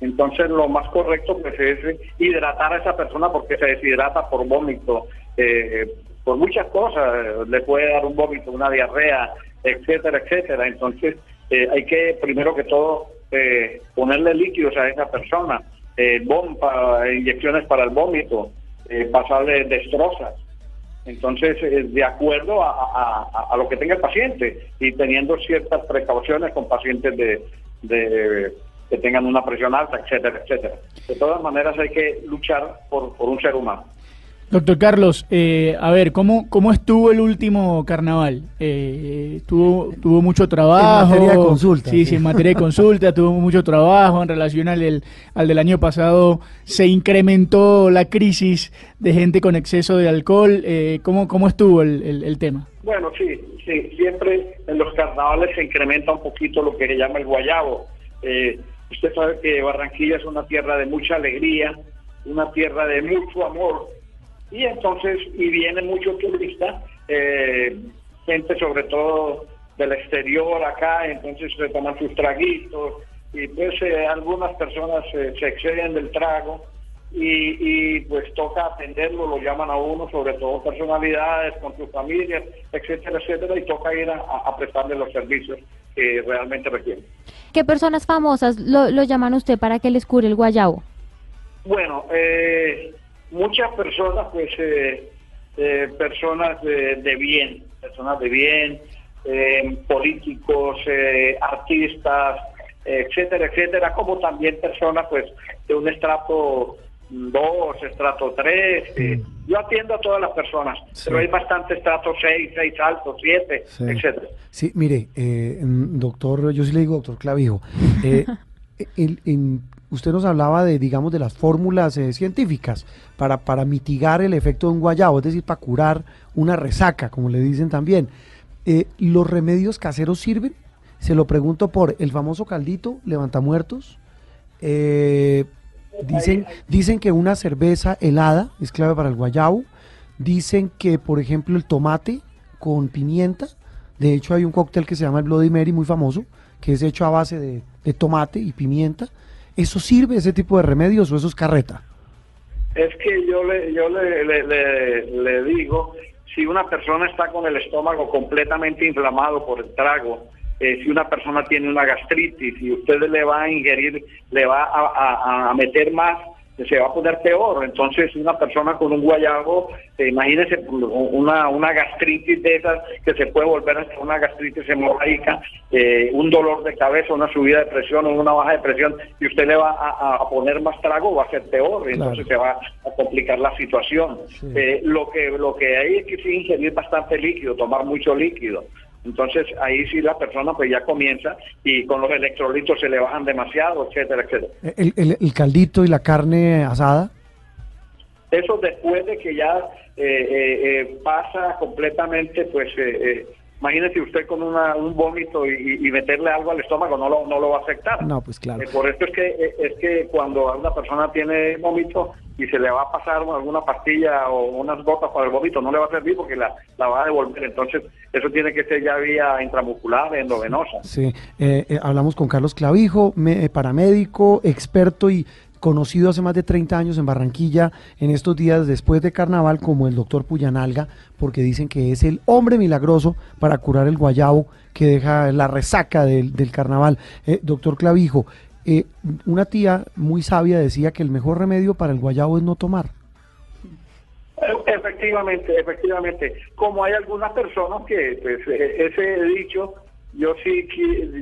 Entonces, lo más correcto pues es hidratar a esa persona porque se deshidrata por vómito, eh, por muchas cosas, le puede dar un vómito, una diarrea, etcétera, etcétera. Entonces, eh, hay que primero que todo eh, ponerle líquidos a esa persona, eh, bomba, inyecciones para el vómito, eh, pasarle destrozas. Entonces, de acuerdo a- a- a lo que tenga el paciente y teniendo ciertas precauciones con pacientes de, de- que tengan una presión alta, etcétera, etcétera. De todas maneras, hay que luchar por, por un ser humano. Doctor Carlos, eh, a ver, ¿cómo, ¿cómo estuvo el último carnaval? Eh, tuvo, tuvo mucho trabajo. En materia de consulta, Sí, sí. en materia de consulta tuvo mucho trabajo en relación al del, al del año pasado. Se incrementó la crisis de gente con exceso de alcohol. Eh, ¿cómo, ¿Cómo estuvo el, el- el tema? Bueno, sí, sí, siempre en los carnavales se incrementa un poquito lo que se llama el guayabo. Eh, Usted sabe que Barranquilla es una tierra de mucha alegría, una tierra de mucho amor, y entonces, y viene mucho turista, eh, gente sobre todo del exterior acá, entonces se toman sus traguitos, y pues eh, algunas personas eh, se exceden del trago, y, y, pues toca atenderlo, lo llaman a uno, sobre todo personalidades con sus familias, etcétera, etcétera, y toca ir a, a prestarle los servicios que realmente requieren. ¿Qué personas famosas lo, lo llaman usted para que les cure el guayabo? Bueno, eh, muchas personas, pues, eh, eh, personas de, de bien, personas de bien, eh, políticos, eh, artistas, etcétera, etcétera, como también personas, pues, de un estrato 2, estrato 3. yo atiendo a todas las personas, Sí. pero hay bastante estrato 6, 6 altos, 7, Sí. etcétera. Sí, mire, eh, mm, doctor, yo sí le digo doctor Clavijo, eh, el- usted nos hablaba de, digamos, de las fórmulas eh, científicas para, para mitigar el efecto de un guayabo, es decir, para curar una resaca, como le dicen también. Eh, ¿Los remedios caseros sirven? Se lo pregunto por el famoso caldito, levantamuertos. Eh, dicen, dicen que una cerveza helada es clave para el guayabo. Dicen que, por ejemplo, el tomate con pimienta. De hecho, hay un cóctel que se llama el Bloody Mary, muy famoso, que es hecho a base de, de tomate y pimienta. ¿Eso sirve, ese tipo de remedios, o eso es carreta? Es que yo le, yo le, le, digo, si una persona está con el estómago completamente inflamado por el trago, eh, si una persona tiene una gastritis y usted le va a ingerir, le va a meter más, se va a poner peor. Entonces, una persona con un guayabo, eh, imagínese una, una gastritis de esas que se puede volver hasta una gastritis hemorrágica, eh, un dolor de cabeza, una subida de presión o una baja de presión, y usted le va a, a poner más trago, va a ser peor, entonces se va a complicar la situación. Eh, lo que lo que hay es que sí ingerir bastante líquido, tomar mucho líquido. Entonces ahí sí la persona pues ya comienza y con los electrolitos se le bajan demasiado, etcétera, etcétera. El, el- el caldito y la carne asada. Eso después de que ya eh, eh, eh, pasa completamente, pues eh, eh, imagínese usted con una, un vómito y, meterle algo al estómago, no lo, no lo va a afectar. No, pues claro. Eh, por eso es que eh, es que cuando una persona tiene vómito y se le va a pasar alguna pastilla o unas gotas para el vómito, no le va a servir porque la, la va a devolver. Entonces, eso tiene que ser ya vía intramuscular, endovenosa. Sí, eh, eh, hablamos con Carlos Clavijo, me- paramédico, experto y conocido hace más de 30 años en Barranquilla, en estos días después de carnaval, como el doctor Puyanalga, porque dicen que es el hombre milagroso para curar el guayabo que deja la resaca del, del carnaval. Eh, doctor Clavijo, eh, una tía muy sabia decía que el mejor remedio para el guayabo es no tomar. Efectivamente, efectivamente. Como hay algunas personas que, pues, eh, ese dicho, yo sí,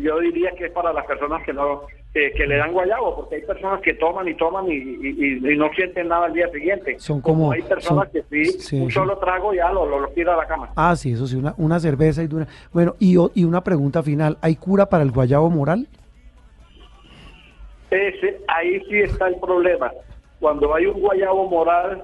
yo diría que es para las personas que no, que, que le dan guayabo, porque hay personas que toman y toman y, y- y- y no sienten nada al día siguiente. Son como- hay personas son- que sí, sí, un solo trago ya lo, lo, lo tira a la cama. Ah, sí, eso sí, una, una cerveza y una... Bueno, y, y una pregunta final, ¿hay cura para el guayabo moral? Ese, ahí sí está el problema. Cuando hay un guayabo moral,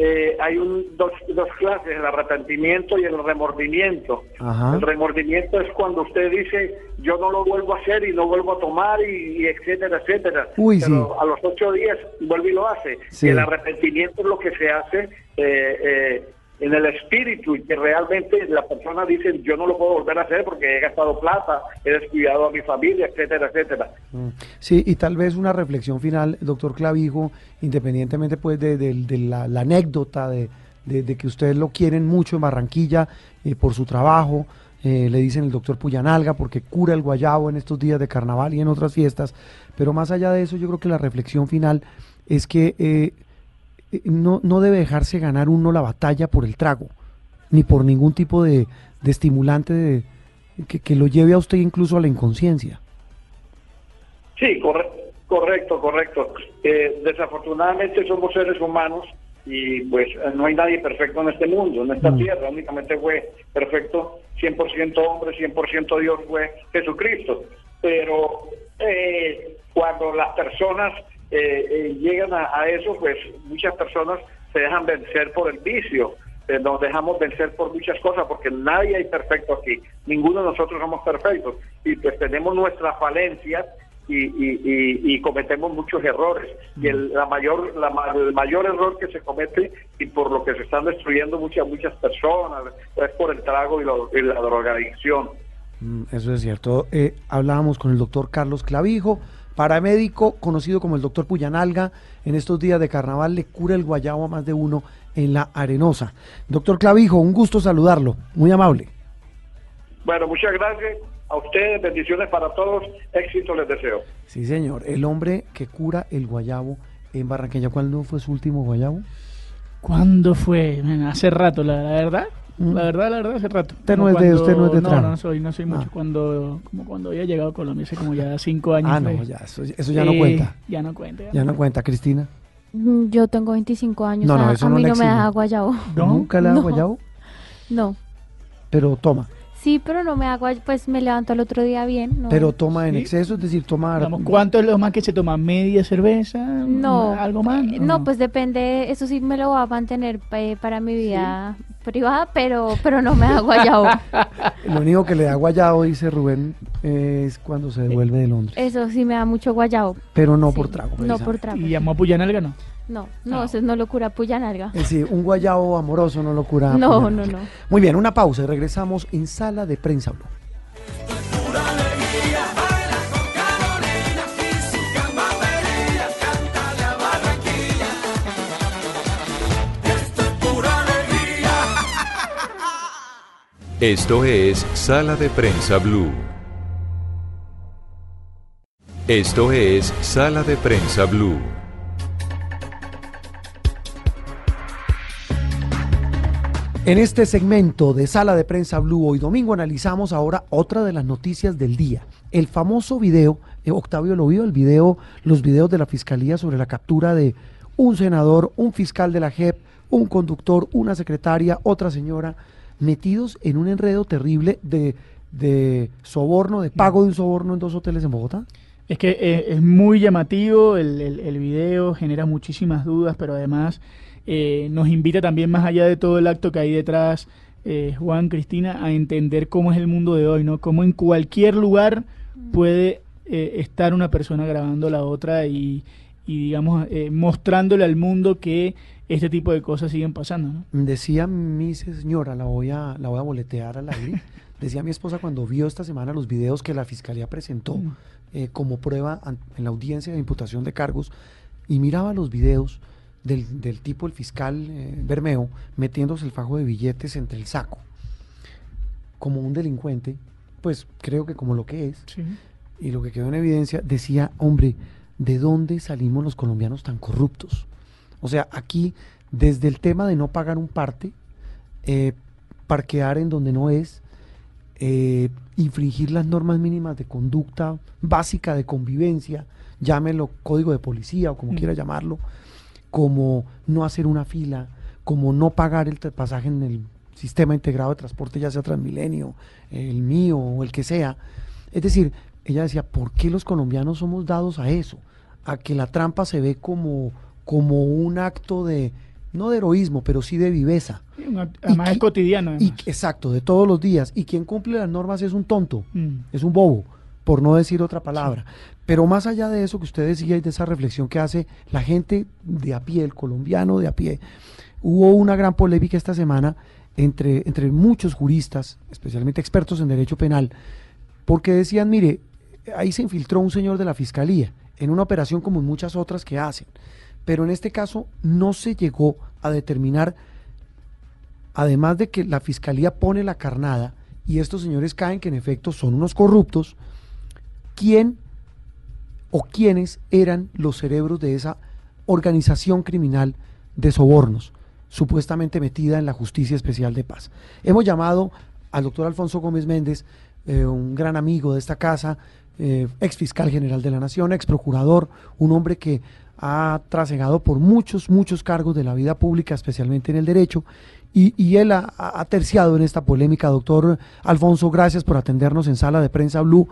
eh, hay un, dos, dos clases, el arrepentimiento y el remordimiento. Ajá. El remordimiento es cuando usted dice, yo no lo vuelvo a hacer y no vuelvo a tomar y, y etcétera, etcétera. Uy, Pero sí. a los ocho días vuelve y lo hace. Sí. Y el arrepentimiento es lo que se hace eh, eh, en el espíritu y que realmente la persona dice, yo no lo puedo volver a hacer porque he gastado plata, he descuidado a mi familia, etcétera, etcétera. Mm. Sí, y tal vez una reflexión final, doctor Clavijo, independientemente pues de, de- la, anécdota de, de- que ustedes lo quieren mucho en Barranquilla eh, por su trabajo, eh, le dicen el doctor Puyanalga porque cura el guayabo en estos días de carnaval y en otras fiestas, pero más allá de eso yo creo que la reflexión final es que eh, no, no debe dejarse ganar uno la batalla por el trago, ni por ningún tipo de, de estimulante de- que, que lo lleve a usted incluso a la inconsciencia. Sí, corre- correcto, correcto. Eh, desafortunadamente somos seres humanos y pues no hay nadie perfecto en este mundo, en esta Mm. tierra, únicamente fue perfecto 100% hombre, 100% Dios fue Jesucristo. Pero eh, cuando las personas eh, eh, llegan a, eso, pues muchas personas se dejan vencer por el vicio, eh, nos dejamos vencer por muchas cosas, porque nadie hay perfecto aquí, ninguno de nosotros somos perfectos, y pues tenemos nuestras falencias, y, y- cometemos muchos errores. Y el, la mayor, la, el mayor error que se comete y por lo que se están destruyendo muchas, muchas personas es por el trago y la drogadicción. Mm, Eso es cierto. Eh, hablábamos con el doctor Carlos Clavijo, paramédico, conocido como el doctor Puyanalga. En estos días de carnaval le cura el guayabo a más de uno en la arenosa. Doctor Clavijo, un gusto saludarlo. Muy amable. Bueno, muchas gracias a ustedes, bendiciones para todos, éxito les deseo. Sí, señor. El hombre que cura el guayabo en Barranquilla. ¿Cuándo fue su último guayabo? ¿Cuándo fue? Hace rato, la, la verdad. Mm. La verdad, la verdad, hace rato. Usted no es de- usted no es de No, no soy, no soy mucho. Ah. Cuando, como cuando había llegado a Colombia, hace como ya cinco años. Ah, no, ya, eso, eso ya no cuenta. Ya no cuenta. Ya no cuenta, Cristina. Mm, Yo tengo 25 años. No, no, a- eso a no mí no me da guayabo. ¿No? ¿Nunca le No. guayabo? No. Pero toma. Sí, pero no me da guay- Pues me levanto al otro día bien. No. Pero toma en Sí. exceso, es decir, toma... Digamos, ¿Cuánto es lo más que se toma? ¿Media cerveza? No. ¿Algo más? Eh, No, pues depende. Eso sí me lo voy a mantener eh, para mi vida privada, pero, pero no me da guayabo. Lo único que le da guayabo, dice Rubén, es cuando se devuelve de Londres. Eso sí me da mucho guayabo. Pero no Sí. por trago. No por trago. ¿Y llamó a Puyanalga no? No, no, eso no lo cura Puyanalga. Es decir, un guayabo amoroso no lo cura. No, no, no. Muy bien, una pausa y regresamos en Sala de Prensa Blue. Esto es Sala de Prensa Blue. Esto es Sala de Prensa Blue. En este segmento de Sala de Prensa Blue hoy domingo analizamos ahora otra de las noticias del día. El famoso video, eh, Octavio lo vio, el video, los videos de la Fiscalía sobre la captura de un senador, un fiscal de la JEP, un conductor, una secretaria, otra señora, metidos en un enredo terrible de, de soborno, de pago de un soborno en dos hoteles en Bogotá. Es que eh, es muy llamativo el, el, el video, genera muchísimas dudas, pero además eh, nos invita también más allá de todo el acto que hay detrás, eh, Juan, Cristina, a entender cómo es el mundo de hoy, ¿no? Cómo en cualquier lugar puede eh, estar una persona grabando a la otra y, y digamos, eh, mostrándole al mundo que este tipo de cosas siguen pasando, ¿no? Decía mi señora, la voy a, la voy a boletear al aire. Decía mi esposa cuando vio esta semana los videos que la fiscalía presentó Mm. eh, como prueba en la audiencia de imputación de cargos y miraba los videos del, del tipo, el fiscal eh, Bermeo, metiéndose el fajo de billetes entre el saco, como un delincuente, pues creo que como lo que es, Sí. y lo que quedó en evidencia decía, hombre, ¿de dónde salimos los colombianos tan corruptos? O sea, aquí, desde el tema de no pagar un parte, eh, parquear en donde no es, eh, infringir las normas mínimas de conducta básica de convivencia, llámelo código de policía o como Mm. quiera llamarlo, como no hacer una fila, como no pagar el pasaje en el sistema integrado de transporte, ya sea Transmilenio, el mío o el que sea. Es decir, ella decía, ¿por qué los colombianos somos dados a eso? A que la trampa se ve como, como un acto de, no de heroísmo, pero sí de viveza. Además es cotidiano. Y, exacto, de todos los días. Y quien cumple las normas es un tonto, Mm. es un bobo, por no decir otra palabra. Pero más allá de eso que usted decía y de esa reflexión que hace la gente de a pie, el colombiano de a pie, hubo una gran polémica esta semana entre, entre muchos juristas, especialmente expertos en derecho penal, porque decían, mire, ahí se infiltró un señor de la fiscalía en una operación como en muchas otras que hacen, pero en este caso no se llegó a determinar, además de que la fiscalía pone la carnada y estos señores caen que en efecto son unos corruptos, quién o quiénes eran los cerebros de esa organización criminal de sobornos, supuestamente metida en la Justicia Especial de Paz. Hemos llamado al doctor Alfonso Gómez Méndez, eh, un gran amigo de esta casa, eh, ex fiscal general de la Nación, ex procurador, un hombre que ha trasegado por muchos, muchos cargos de la vida pública, especialmente en el derecho, y, él ha, ha terciado en esta polémica. Doctor Alfonso, gracias por atendernos en sala de prensa Blue.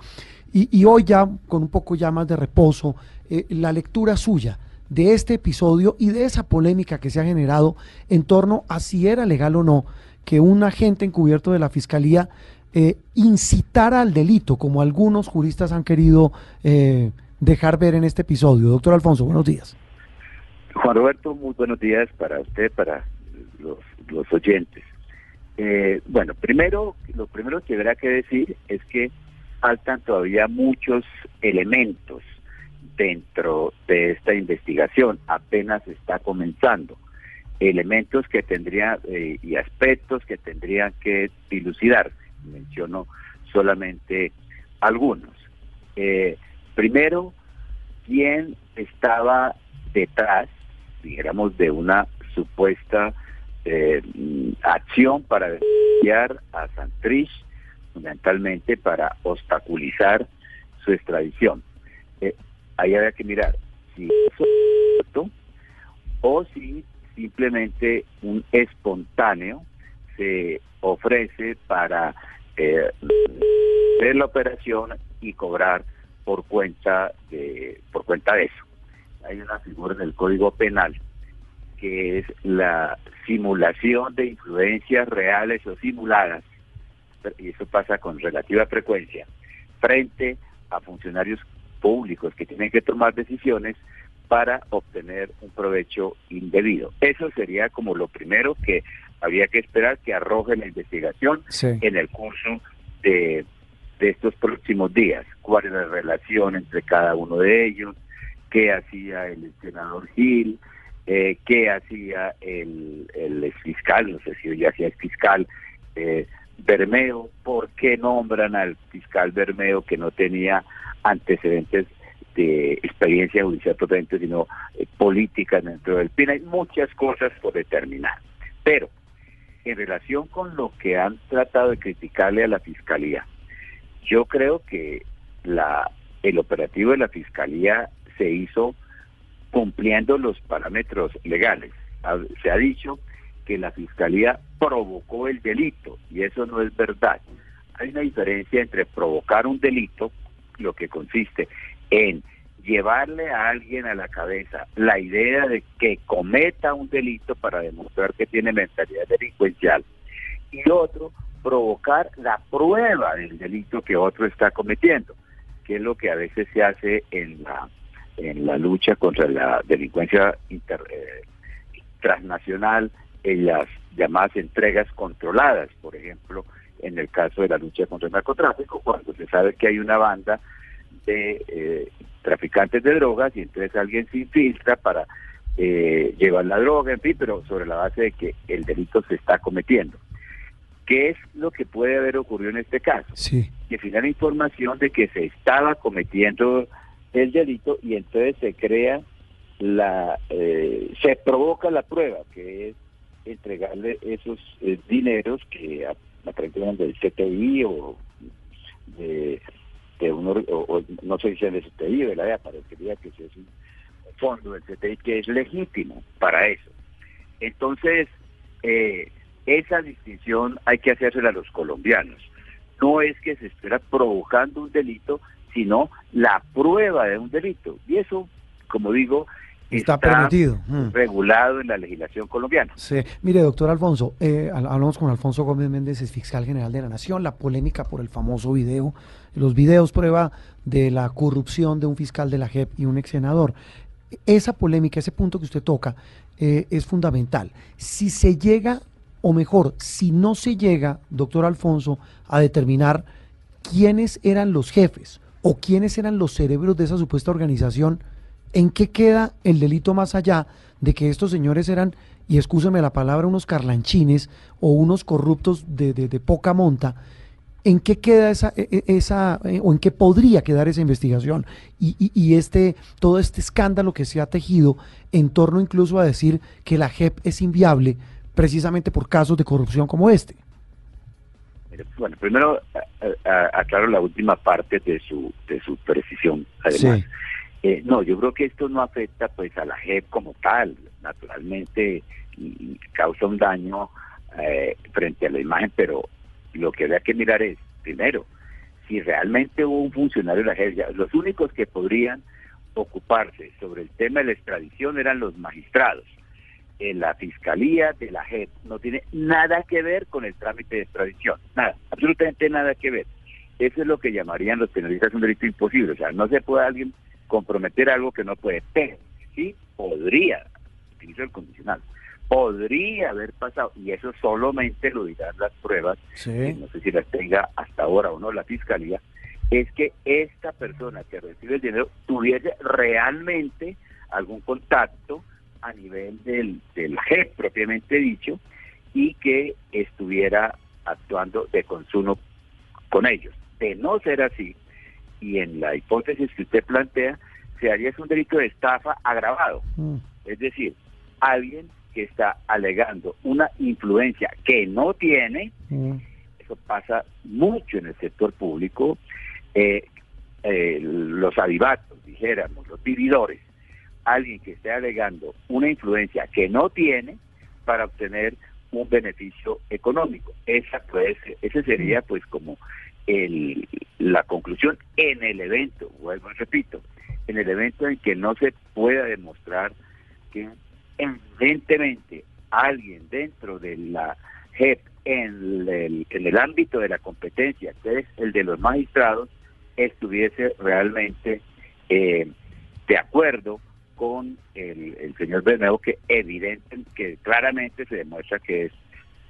Y, y hoy ya, con un poco ya más de reposo, eh, la lectura suya de este episodio y de esa polémica que se ha generado en torno a si era legal o no que un agente encubierto de la Fiscalía eh, incitara al delito, como algunos juristas han querido eh, dejar ver en este episodio? Doctor Alfonso, buenos días. Juan Roberto, muy buenos días para usted, para los, los oyentes. Eh, bueno, primero, lo primero que habrá que decir es que faltan todavía muchos elementos dentro de esta investigación, apenas está comenzando. Elementos que tendría eh, y aspectos que tendrían que dilucidar. Menciono solamente algunos. Eh, primero, ¿quién estaba detrás, digamos, de una supuesta eh, acción para desviar a Santrich, fundamentalmente para obstaculizar su extradición? Eh, ahí había que mirar si eso es cierto o si simplemente un espontáneo se ofrece para eh, la operación y cobrar por cuenta de por cuenta de eso. Hay una figura en el Código Penal que es la simulación de influencias reales o simuladas, y eso pasa con relativa frecuencia, frente a funcionarios públicos que tienen que tomar decisiones para obtener un provecho indebido. Eso sería como lo primero que había que esperar que arroje la investigación en el curso de, estos próximos días. ¿Cuál es la relación entre cada uno de ellos? ¿Qué hacía el senador Gil? Eh, ¿Qué hacía el, el fiscal? No sé si ya hacía el fiscal. Eh, Bermeo, ¿por qué nombran al fiscal Bermeo que no tenía antecedentes de experiencia judicial totalmente, sino eh, política dentro del PIN? Hay muchas cosas por determinar. Pero en relación con lo que han tratado de criticarle a la fiscalía, yo creo que la el operativo de la fiscalía se hizo cumpliendo los parámetros legales. Se ha dicho que la fiscalía provocó el delito y eso no es verdad. Hay una diferencia entre provocar un delito, lo que consiste en llevarle a alguien a la cabeza la idea de que cometa un delito para demostrar que tiene mentalidad delincuencial y otro, provocar la prueba del delito que otro está cometiendo, que es lo que a veces se hace en la en la lucha contra la delincuencia inter, eh, transnacional en las llamadas entregas controladas, por ejemplo, en el caso de la lucha contra el narcotráfico, cuando se sabe que hay una banda de eh, traficantes de drogas y entonces alguien se infiltra para eh, llevar la droga, en fin, pero sobre la base de que el delito se está cometiendo. ¿Qué es lo que puede haber ocurrido en este caso? Sí. Que final información de que se estaba cometiendo el delito y entonces se crea la, eh, se provoca la prueba, que es entregarle esos eh, dineros que aparentemente del CTI o de uno, o, no sé si es CTI de la EA, parecería que es un fondo del CTI que es legítimo para eso. Entonces, eh, esa distinción hay que hacérsela a los colombianos. No es que se esté provocando un delito, sino la prueba de un delito. Y eso, como digo, Está, permitido. Mm. Regulado en la legislación colombiana. Sí. Mire, doctor Alfonso, eh, hablamos con Alfonso Gómez Méndez, es fiscal general de la Nación, la polémica por el famoso video. Los videos prueba de la corrupción de un fiscal de la JEP y un ex senador. Esa polémica, ese punto que usted toca, eh, es fundamental. Si se llega, o mejor, si no se llega, doctor Alfonso, a determinar quiénes eran los jefes o quiénes eran los cerebros de esa supuesta organización, ¿En qué queda el delito más allá de que estos señores eran, y escúcheme la palabra, unos carlanchines o unos corruptos de, poca monta? ¿En qué queda esa, e, e, esa eh, o en qué podría quedar esa investigación? Y, este, todo este escándalo que se ha tejido en torno incluso a decir que la JEP es inviable precisamente por casos de corrupción como este. Bueno, primero aclaro la última parte de su, de su precisión, además. Eh, no, yo creo que esto no afecta pues a la JEP como tal, naturalmente causa un daño eh, frente a la imagen, pero lo que había que mirar es, primero, si realmente hubo un funcionario de la JEP, los únicos que podrían ocuparse sobre el tema de la extradición eran los magistrados. En la fiscalía de la JEP no tiene nada que ver con el trámite de extradición, nada, absolutamente nada que ver. Eso es lo que llamarían los penalistas un delito imposible, o sea, no se puede alguien comprometer algo que no puede, pero sí podría, utilizo el condicional, podría haber pasado, y eso solamente lo dirán las pruebas, no sé si las tenga hasta ahora o no la fiscalía, es que esta persona que recibe el dinero tuviese realmente algún contacto a nivel del, del JEP propiamente dicho y que estuviera actuando de consumo con ellos. De no ser así, y en la hipótesis que usted plantea, se haría es un delito de estafa agravado. Mm. Es decir, alguien que está alegando una influencia que no tiene, mm. eso pasa mucho en el sector público, eh, eh, los avivatos, dijéramos, los vividores, alguien que esté alegando una influencia que no tiene para obtener un beneficio económico. Esa pues, ese sería pues como el, la conclusión en el evento, vuelvo repito, en el evento en que no se pueda demostrar que evidentemente alguien dentro de la JEP en el, en el ámbito de la competencia, que es el de los magistrados, estuviese realmente eh, de acuerdo con el, señor Bermeo, que evidente, que claramente se demuestra que es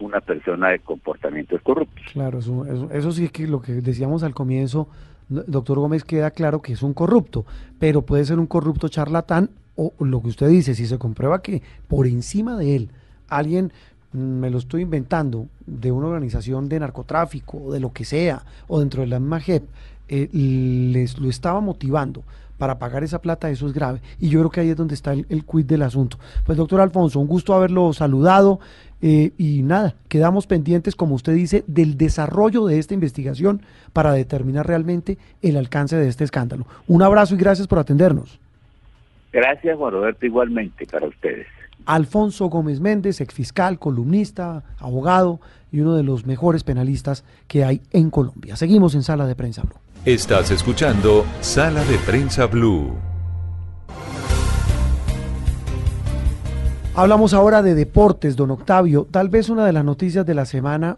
una persona de comportamientos corruptos. Claro, eso, eso, sí es que lo que decíamos al comienzo, doctor Gómez, queda claro que es un corrupto, pero puede ser un corrupto charlatán o lo que usted dice, si se comprueba que por encima de él alguien mm, me lo estoy inventando, de una organización de narcotráfico de lo que sea, o dentro de la misma JEP, eh, les lo estaba motivando para pagar esa plata, eso es grave. Y yo creo que ahí es donde está el, el quid del asunto. Pues doctor Alfonso, un gusto haberlo saludado. Eh, y nada, quedamos pendientes, como usted dice, del desarrollo de esta investigación para determinar realmente el alcance de este escándalo. Un abrazo y gracias por atendernos. Gracias, Juan Roberto, igualmente para ustedes. Alfonso Gómez Méndez, exfiscal, columnista, abogado y uno de los mejores penalistas que hay en Colombia. Seguimos en Sala de Prensa Blue. Estás escuchando Sala de Prensa Blue. Hablamos ahora de deportes, don Octavio. Tal vez una de las noticias de la semana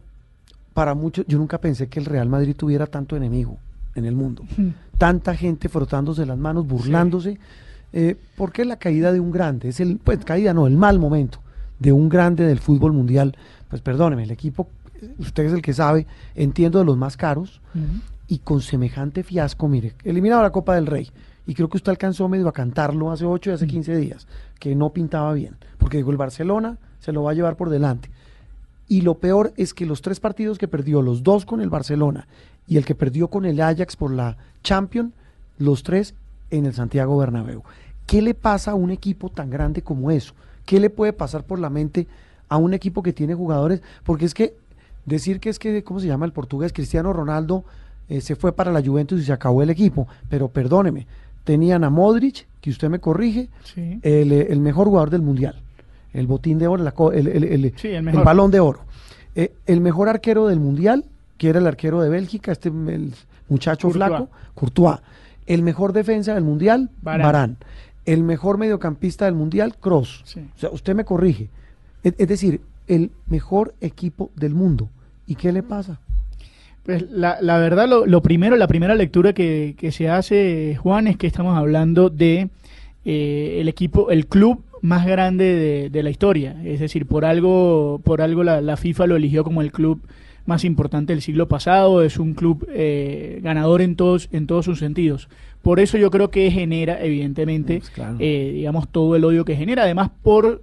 para muchos, yo nunca pensé que el Real Madrid tuviera tanto enemigo en el mundo. Hmm. Tanta gente frotándose las manos, burlándose. Eh, porque es la caída de un grande, es el, pues caída no, el mal momento de un grande del fútbol mundial. Pues perdóneme, el equipo, usted es el que sabe, entiendo de los más caros, y con semejante fiasco, mire, eliminaba la Copa del Rey. Y creo que usted alcanzó medio a cantarlo hace 8 y hace 15 mm. días, que no pintaba bien. Porque digo, el Barcelona se lo va a llevar por delante. Y lo peor es que los tres partidos que perdió, los dos con el Barcelona y el que perdió con el Ajax por la Champions, los tres en el Santiago Bernabéu. ¿Qué le pasa a un equipo tan grande como eso? ¿Qué le puede pasar por la mente a un equipo que tiene jugadores? Porque es que decir que es que, ¿cómo se llama el portugués? Cristiano Ronaldo eh, se fue para la Juventus y se acabó el equipo. Pero perdóneme, tenían a Modric, que usted me corrige, eh, el, mejor jugador del Mundial, el botín de oro, el, el, balón de oro. Eh, el mejor arquero del Mundial, que era el arquero de Bélgica, este el muchacho flaco, Courtois. El mejor defensa del Mundial, Barán. El mejor mediocampista del Mundial, Cross. O sea, usted me corrige. es decir, el mejor equipo del mundo. ¿Y qué le pasa? Pues la, la verdad, lo, primero, la primera lectura que, se hace, Juan, es que estamos hablando de eh, el equipo, el club más grande de, la historia. Es decir, por algo, por algo la, FIFA lo eligió como el club más importante del siglo pasado. Es un club eh, ganador en todos, en todos sus sentidos. Por eso yo creo que genera, evidentemente, pues eh, digamos, todo el odio que genera. Además, por,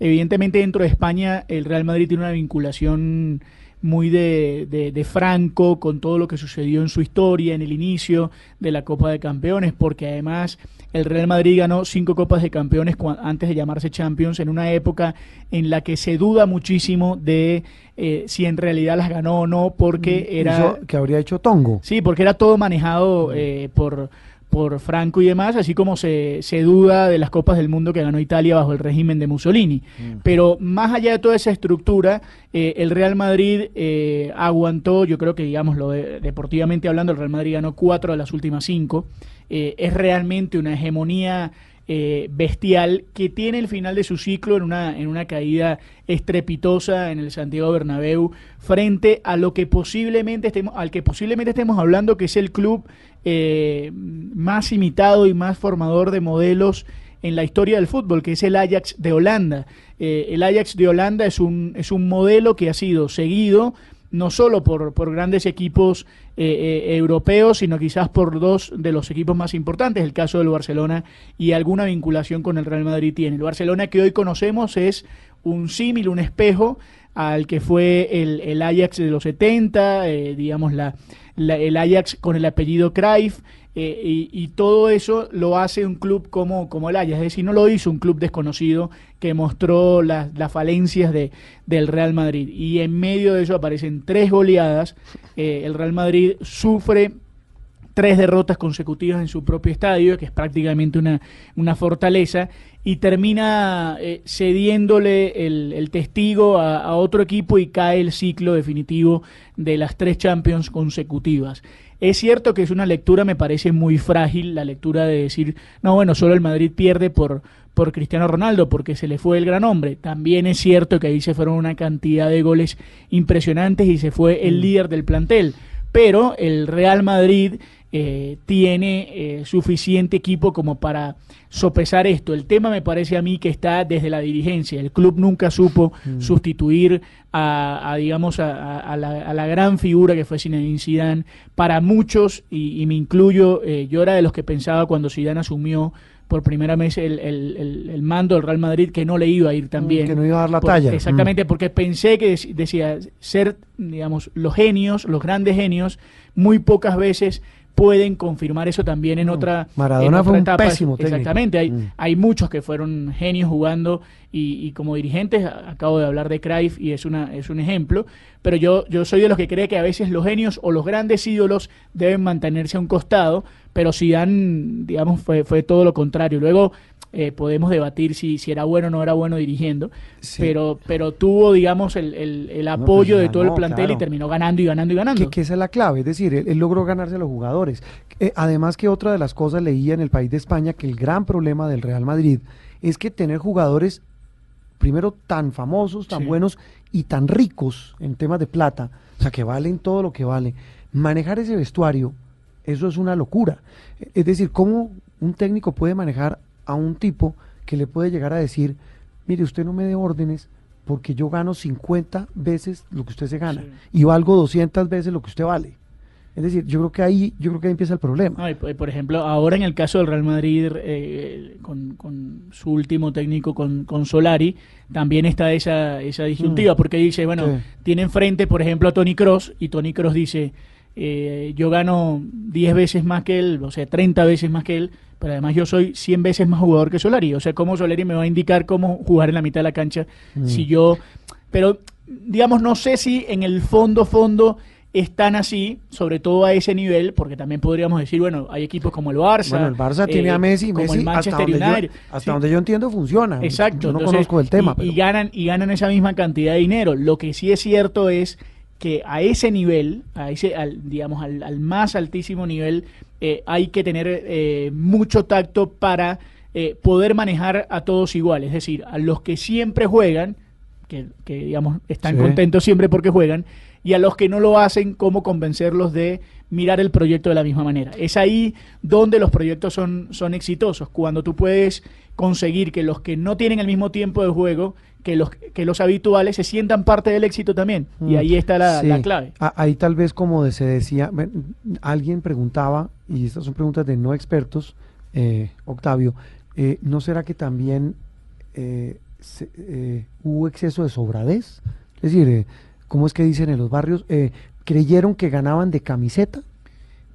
evidentemente, dentro de España, el Real Madrid tiene una vinculación muy de, de, Franco con todo lo que sucedió en su historia, en el inicio de la Copa de Campeones, porque además el Real Madrid ganó cinco Copas de Campeones antes de llamarse Champions, en una época en la que se duda muchísimo de eh, si en realidad las ganó o no, porque era... que habría hecho Tongo. Sí, porque era todo manejado eh, por por Franco y demás, así como se, se, duda de las Copas del Mundo que ganó Italia bajo el régimen de Mussolini. Pero más allá de toda esa estructura, eh, el Real Madrid eh, aguantó, yo creo que, digamos, lo deportivamente hablando, el Real Madrid ganó cuatro de las últimas cinco. Eh, es realmente una hegemonía eh, bestial que tiene el final de su ciclo en una, en una caída estrepitosa en el Santiago Bernabéu frente a lo que posiblemente estemos, al que posiblemente estemos hablando que es el club eh, más imitado y más formador de modelos en la historia del fútbol, que es el Ajax de Holanda. Eh, el Ajax de Holanda es un, es un modelo que ha sido seguido no solo por, por grandes equipos eh, europeos, sino quizás por dos de los equipos más importantes, el caso del Barcelona y alguna vinculación con el Real Madrid tiene. El Barcelona que hoy conocemos es un símil, un espejo al que fue el, el Ajax de los 70, eh, digamos la, la, el Ajax con el apellido Cruyff, eh, y, todo eso lo hace un club como, como el Ajax, es decir, no lo hizo un club desconocido que mostró las, las falencias de, del Real Madrid. Y en medio de eso aparecen tres goleadas, eh, el Real Madrid sufre tres derrotas consecutivas en su propio estadio, que es prácticamente una, una fortaleza, y termina eh, cediéndole el, el testigo a, a, otro equipo y cae el ciclo definitivo de las tres Champions consecutivas. Es cierto que es una lectura, me parece muy frágil, la lectura de decir, no, bueno, solo el Madrid pierde por, por Cristiano Ronaldo, porque se le fue el gran hombre. También es cierto que ahí se fueron una cantidad de goles impresionantes y se fue el líder del plantel. Pero el Real Madrid eh, tiene eh, suficiente equipo como para sopesar esto. El tema me parece a mí que está desde la dirigencia. El club nunca supo mm. sustituir a, a digamos, a, a, la, a, la, gran figura que fue Zinedine Zidane. Para muchos, y, y me incluyo, eh, yo era de los que pensaba cuando Zidane asumió por primera vez el, el, el, el, mando del Real Madrid que no le iba a ir tan bien. Que no iba a dar la por, talla. Exactamente, mm. porque pensé que decía ser, digamos, los genios, los grandes genios, muy pocas veces pueden confirmar eso también en otra Maradona en otra fue un etapa. pésimo Exactamente, hay, mm. hay muchos que fueron genios jugando y, y, como dirigentes, acabo de hablar de Cruyff y es una es un ejemplo, pero yo yo soy de los que cree que a veces los genios o los grandes ídolos deben mantenerse a un costado, pero Zidane, digamos, fue fue todo lo contrario. Luego eh, podemos debatir si, si era bueno o no era bueno dirigiendo, sí. pero, pero tuvo, digamos, el, el, el apoyo no, pues de todo el plantel claro. y terminó ganando y ganando y ganando. Que, que, esa es la clave, es decir, él, él logró ganarse a los jugadores. Eh, además que otra de las cosas leía en el país de España que el gran problema del Real Madrid es que tener jugadores, primero, tan famosos, tan sí. buenos y tan ricos en temas de plata, o sea, que valen todo lo que vale, manejar ese vestuario, eso es una locura. Es decir, ¿cómo un técnico puede manejar a un tipo que le puede llegar a decir, mire, usted no me dé órdenes porque yo gano 50 veces lo que usted se gana sí. y valgo 200 veces lo que usted vale. Es decir, yo creo que ahí, yo creo que ahí empieza el problema. Y, por ejemplo, ahora en el caso del Real Madrid, eh, con, con, su último técnico, con, con, Solari, también está esa, esa disyuntiva, mm. porque dice, bueno, sí. tiene enfrente, por ejemplo, a Tony Cross, y Tony Cross dice, eh, yo gano 10 veces más que él, o sea, 30 veces más que él, pero además yo soy 100 veces más jugador que Solari. O sea, ¿cómo Solari me va a indicar cómo jugar en la mitad de la cancha mm. si yo... Pero, digamos, no sé si en el fondo, fondo están así, sobre todo a ese nivel, porque también podríamos decir, bueno, hay equipos como el Barça. Bueno, el Barça eh, tiene a Messi, como Messi el Manchester hasta, United. Donde yo, hasta sí. donde yo entiendo funciona. Exacto. Yo no entonces, conozco el tema. Y, pero... y, ganan, y ganan esa misma cantidad de dinero. Lo que sí es cierto es que a ese nivel, a ese, al, digamos, al, al, más altísimo nivel, eh, hay que tener eh, mucho tacto para eh, poder manejar a todos igual. Es decir, a los que siempre juegan, que, que digamos, están sí. contentos siempre porque juegan, y a los que no lo hacen, cómo convencerlos de mirar el proyecto de la misma manera. Es ahí donde los proyectos son, son exitosos, cuando tú puedes conseguir que los que no tienen el mismo tiempo de juego, que los, que los habituales se sientan parte del éxito también. Y ahí está la, sí. la clave. Ahí tal vez como se decía, alguien preguntaba, y estas son preguntas de no expertos, eh, Octavio, eh, ¿no será que también eh, se, eh, hubo exceso de sobradez? Es decir, eh, ¿cómo es que dicen en los barrios? Eh, ¿Creyeron que ganaban de camiseta?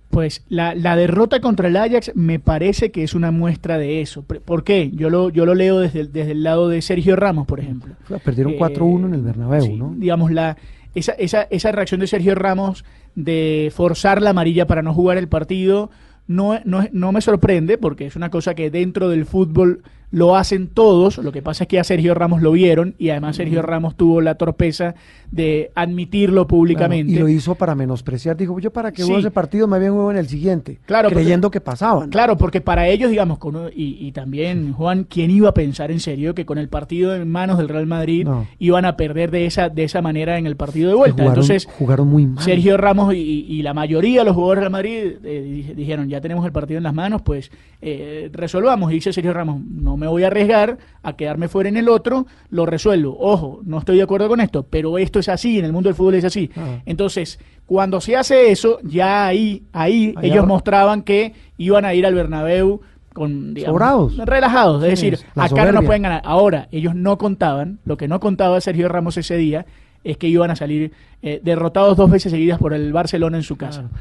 Pues la, la, derrota contra el Ajax me parece que es una muestra de eso. ¿Por qué? Yo lo, yo lo leo desde, desde el lado de Sergio Ramos, por ejemplo. Perdieron 4-1 eh, en el Bernabéu, sí, ¿no? Digamos, la, esa, esa, esa reacción de Sergio Ramos de forzar la amarilla para no jugar el partido no, no, no me sorprende porque es una cosa que dentro del fútbol lo hacen todos, lo que pasa es que a Sergio Ramos lo vieron y además Sergio Ramos tuvo la torpeza de admitirlo públicamente. Claro, y lo hizo para menospreciar, dijo, yo para que Sí. hubo ese partido me había huevo en el siguiente, Claro, porque- creyendo que pasaban. Claro, porque para ellos, digamos, con, y, y también, Juan, ¿quién iba a pensar en serio que con el partido en manos del Real Madrid No. iban a perder de esa, de esa manera en el partido de vuelta? jugaron, Entonces, jugaron muy mal. Sergio Ramos y, y la mayoría de los jugadores del Real Madrid eh, di- dijeron, ya tenemos el partido en las manos, pues eh, resolvamos. Y dice Sergio Ramos, no me voy a arriesgar a quedarme fuera en el otro, lo resuelvo. Ojo, no estoy de acuerdo con esto, pero esto es así, en el mundo del fútbol es así. Ah. Entonces, cuando se hace eso, ya ahí, ahí ellos mostraban que iban a ir al Bernabéu con, digamos, Sobrados. relajados, es decir, acá no nos pueden ganar. Ahora, ellos no contaban, lo que no contaba Sergio Ramos ese día es que iban a salir eh, derrotados dos veces seguidas por el Barcelona en su casa. Claro,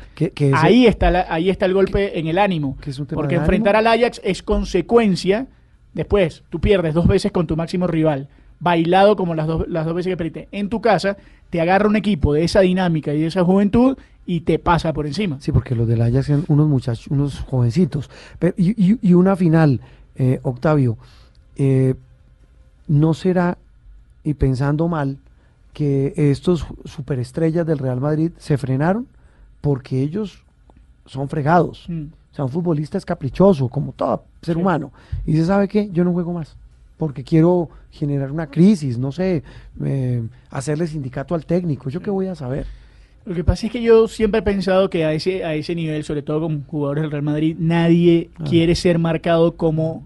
ahí está la- ahí está el golpe en el ánimo, porque enfrentar ánimo. al Ajax es consecuencia. Después, tú pierdes dos veces con tu máximo rival, bailado como las dos, las dos veces que perdiste en tu casa, te agarra un equipo de esa dinámica y de esa juventud y te pasa por encima. Sí, porque los del Ajax eran unos muchachos, unos jovencitos. Pero- y, y- y una final, eh, Octavio, eh, ¿no será, y pensando mal, que estos superestrellas del Real Madrid se frenaron porque ellos son fregados? Mm. O sea, un futbolista es caprichoso, como todo ser Sí. humano. Y dice, ¿sabe qué? Yo no juego más. Porque quiero generar una crisis, no sé, eh, hacerle sindicato al técnico. ¿Yo qué voy a saber? Lo que pasa es que yo siempre he pensado que a ese, a ese nivel, sobre todo con jugadores del Real Madrid, nadie Ah. quiere ser marcado como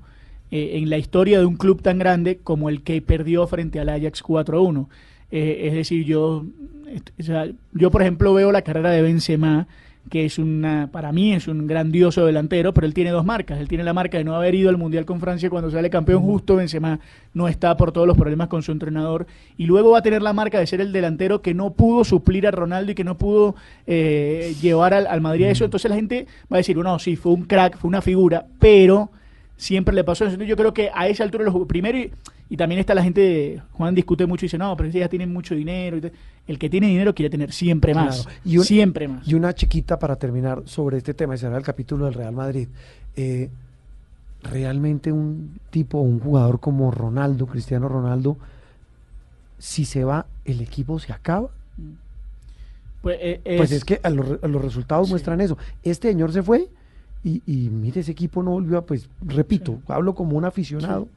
eh, en la historia de un club tan grande como el que perdió frente al Ajax 4-1. Eh, es decir, yo, o sea, yo por ejemplo veo la carrera de Benzema, que es una, para mí es un grandioso delantero, pero él tiene dos marcas. Él tiene la marca de no haber ido al Mundial con Francia cuando sale campeón justo, Benzema no está por todos los problemas con su entrenador, y luego va a tener la marca de ser el delantero que no pudo suplir a Ronaldo y que no pudo eh, llevar al, al Madrid a eso. Entonces la gente va a decir, no, sí, fue un crack, fue una figura, pero siempre le pasó eso. Entonces, Yo creo que a esa altura, los, primero, y, y también está la gente, Juan discute mucho y dice, no, pero si ya tienen mucho dinero. y tal". El que tiene dinero quiere tener siempre más. Claro. Y un- siempre más. Y una chiquita para terminar sobre este tema, y cerrar el capítulo del Real Madrid. Eh, realmente un tipo, un jugador como Ronaldo, Cristiano Ronaldo, si se va, el equipo se acaba. Pues, eh, Pues es- que a los, re- a los resultados Sí. muestran eso. Este señor se fue y, y mire, ese equipo no volvió a, pues, repito, hablo como un aficionado,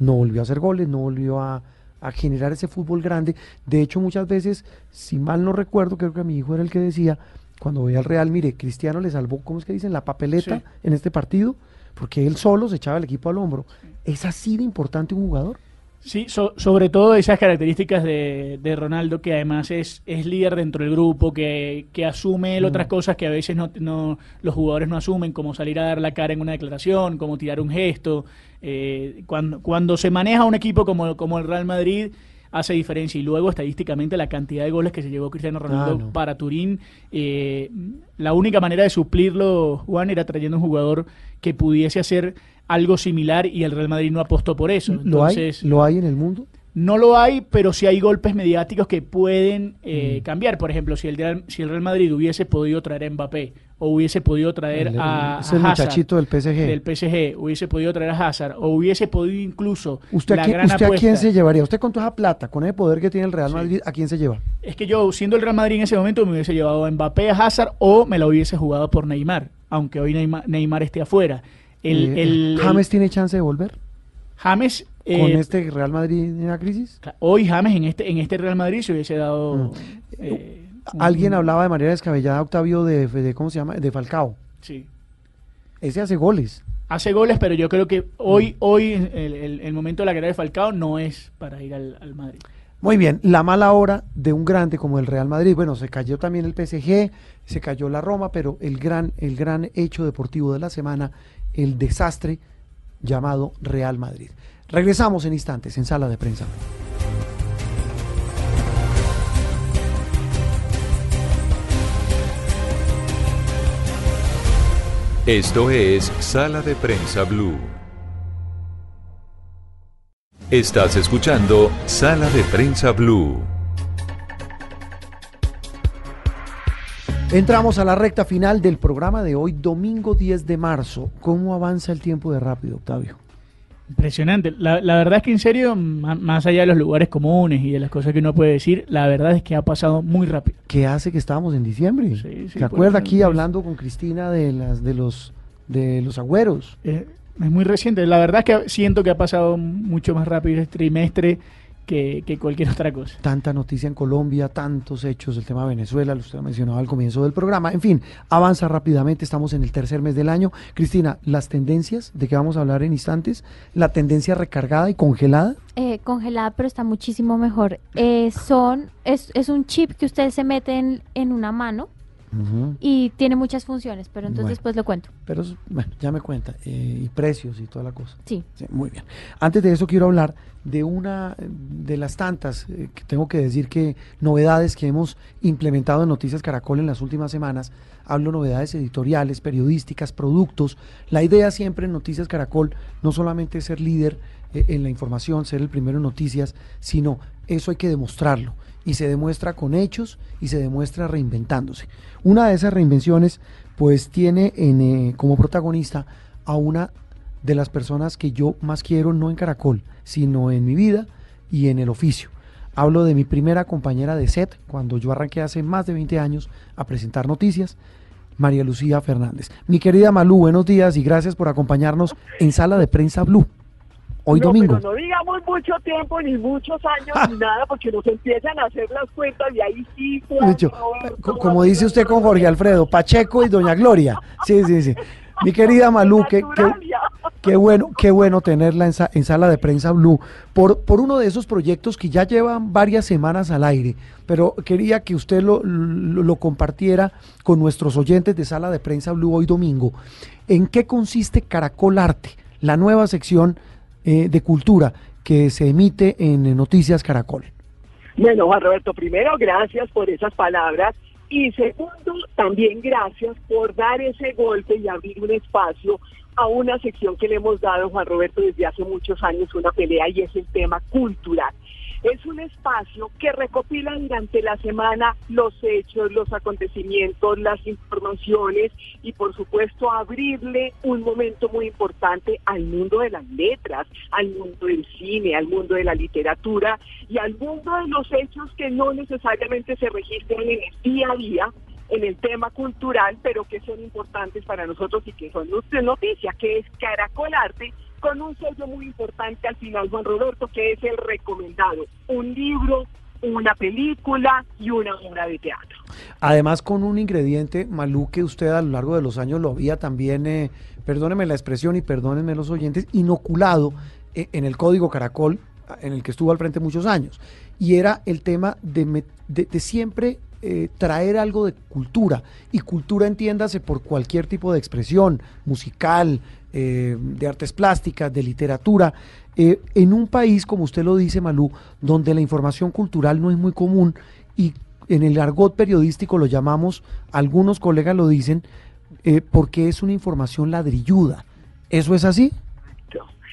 no volvió a hacer goles, no volvió a, a generar ese fútbol grande. De hecho, muchas veces, si mal no recuerdo, creo que mi hijo era el que decía, cuando veía al Real, mire, Cristiano le salvó, ¿cómo es que dicen? La papeleta Sí. en este partido, porque él solo se echaba el equipo al hombro. ¿Es así de importante un jugador? Sí, so- sobre todo esas características de, de Ronaldo, que además es, es líder dentro del grupo, que, que asume él Mm. otras cosas que a veces no, no- los jugadores no asumen, como salir a dar la cara en una declaración, como tirar un gesto. Eh, cuando, cuando se maneja un equipo como, como el Real Madrid, hace diferencia. Y luego, estadísticamente, la cantidad de goles que se llevó Cristiano Ronaldo Ah, no. para Turín, eh, la única manera de suplirlo, Juan, era trayendo un jugador que pudiese hacer algo similar y el Real Madrid no apostó por eso. ¿Lo hay? Entonces, ¿Lo hay en el mundo? no lo hay, pero sí hay golpes mediáticos que pueden eh, Mm. cambiar. Por ejemplo, si el, Real, si el Real Madrid hubiese podido traer a Mbappé o hubiese podido traer El- a, ese a Hazard muchachito del PSG. del PSG, hubiese podido traer a Hazard o hubiese podido incluso ¿Usted, la a quién, gran usted a quién apuesta. se llevaría? ¿Usted con toda esa plata, con ese poder que tiene el Real Madrid, a quién se lleva? Es que yo, siendo el Real Madrid en ese momento, me hubiese llevado a Mbappé, a Hazard o me lo hubiese jugado por Neymar, aunque hoy Neymar, Neymar esté afuera. El, Eh, el- el- ¿James tiene chance de volver James, eh, con este Real Madrid en la crisis? hoy James en este, en este Real Madrid se hubiese dado... Mm. eh, un- Alguien hablaba de manera descabellada, Octavio, de, de- ¿cómo se llama? De Falcao. Sí. Ese hace goles. hace goles, pero yo creo que Mm. hoy, hoy el, el- el momento de la carrera de Falcao no es para ir al, al Madrid. Muy bien, la mala hora de un grande como el Real Madrid. Bueno, se cayó también el PSG, se cayó la Roma, pero el gran, el gran hecho deportivo de la semana, el desastre llamado Real Madrid. Regresamos en instantes en sala de prensa. Esto es Sala de Prensa Blue. Estás escuchando Sala de Prensa Blue. Entramos a la recta final del programa de hoy, domingo 10 de marzo. ¿Cómo avanza el tiempo de rápido, Octavio? Impresionante. La, la verdad es que en serio, más allá de los lugares comunes y de las cosas que uno puede decir, la verdad es que ha pasado muy rápido. ¿Qué hace que estábamos en diciembre? sí, ¿Se por acuerda eso, aquí hablando con Cristina de las de los de los agüeros? Eh, es muy reciente. La verdad es que siento que ha pasado mucho más rápido este trimestre que, que cualquier otra cosa. Tanta noticia en Colombia, tantos hechos, el tema de Venezuela, lo usted ha mencionado al comienzo del programa. En fin, avanza rápidamente, estamos en el tercer mes del año. Cristina, las tendencias de que vamos a hablar en instantes, la tendencia recargada y congelada. Eh, congelada, pero está muchísimo mejor. Eh, son, es, es un chip que usted se mete en, en una mano y tiene muchas funciones, pero entonces Bueno. después lo cuento. Pero bueno, ya me cuenta, eh, y precios y toda la cosa. Sí. muy bien. Antes de eso quiero hablar de una de las tantas eh, que tengo que decir que novedades que hemos implementado en Noticias Caracol en las últimas semanas. Hablo novedades editoriales, periodísticas, productos. La idea siempre en Noticias Caracol no solamente es ser líder eh, en la información, ser el primero en noticias, sino eso hay que demostrarlo. Y se demuestra con hechos y se demuestra reinventándose. Una de esas reinvenciones pues tiene en, eh, como protagonista a una de las personas que yo más quiero, no en Caracol, sino en mi vida y en el oficio. Hablo de mi primera compañera de set, cuando yo arranqué hace más de 20 años a presentar noticias, María Lucía Fernández. Mi querida Malú, buenos días y gracias por acompañarnos en Sala de Prensa Blue. Hoy no, domingo. Pero no digamos mucho tiempo, ni muchos años, ni nada, porque nos empiezan a hacer las cuentas y ahí sí. Juan De hecho, Roberto, co- como dice usted con Jorge Alfredo, Pacheco y Doña Gloria. Sí, sí, sí. Mi querida Malú, qué, qué- qué bueno, qué bueno tenerla en, sa- en sala de prensa Blue por, por uno de esos proyectos que ya llevan varias semanas al aire, pero quería que usted lo, lo- lo compartiera con nuestros oyentes de sala de prensa Blue hoy domingo. ¿En qué consiste Caracol Arte, la nueva sección eh, de cultura que se emite en Noticias Caracol? Bueno, Juan Roberto, primero, gracias por esas palabras. Y segundo, también gracias por dar ese golpe y abrir un espacio a una sección que le hemos dado, Juan Roberto, desde hace muchos años, una pelea, y es el tema cultural. Es un espacio que recopila durante la semana los hechos, los acontecimientos, las informaciones y por supuesto abrirle un momento muy importante al mundo de las letras, al mundo del cine, al mundo de la literatura y al mundo de los hechos que no necesariamente se registran en el día a día en el tema cultural, pero que son importantes para nosotros y que son noticia, que es Caracol Arte, con un sello muy importante al final, Juan Roberto, que es el recomendado, un libro, una película y una obra de teatro. Además, con un ingrediente, Malú, que usted a lo largo de los años lo había también, eh, perdóneme la expresión y perdónenme los oyentes, inoculado eh, en el código Caracol, en el que estuvo al frente muchos años. Y era el tema de- de siempre eh, traer algo de cultura. Y cultura entiéndase por cualquier tipo de expresión, musical, eh, de artes plásticas, de literatura. Eh, en un país, como usted lo dice, Malú, donde la información cultural no es muy común y en el argot periodístico lo llamamos, algunos colegas lo dicen, eh, porque es una información ladrilluda. ¿Eso es así?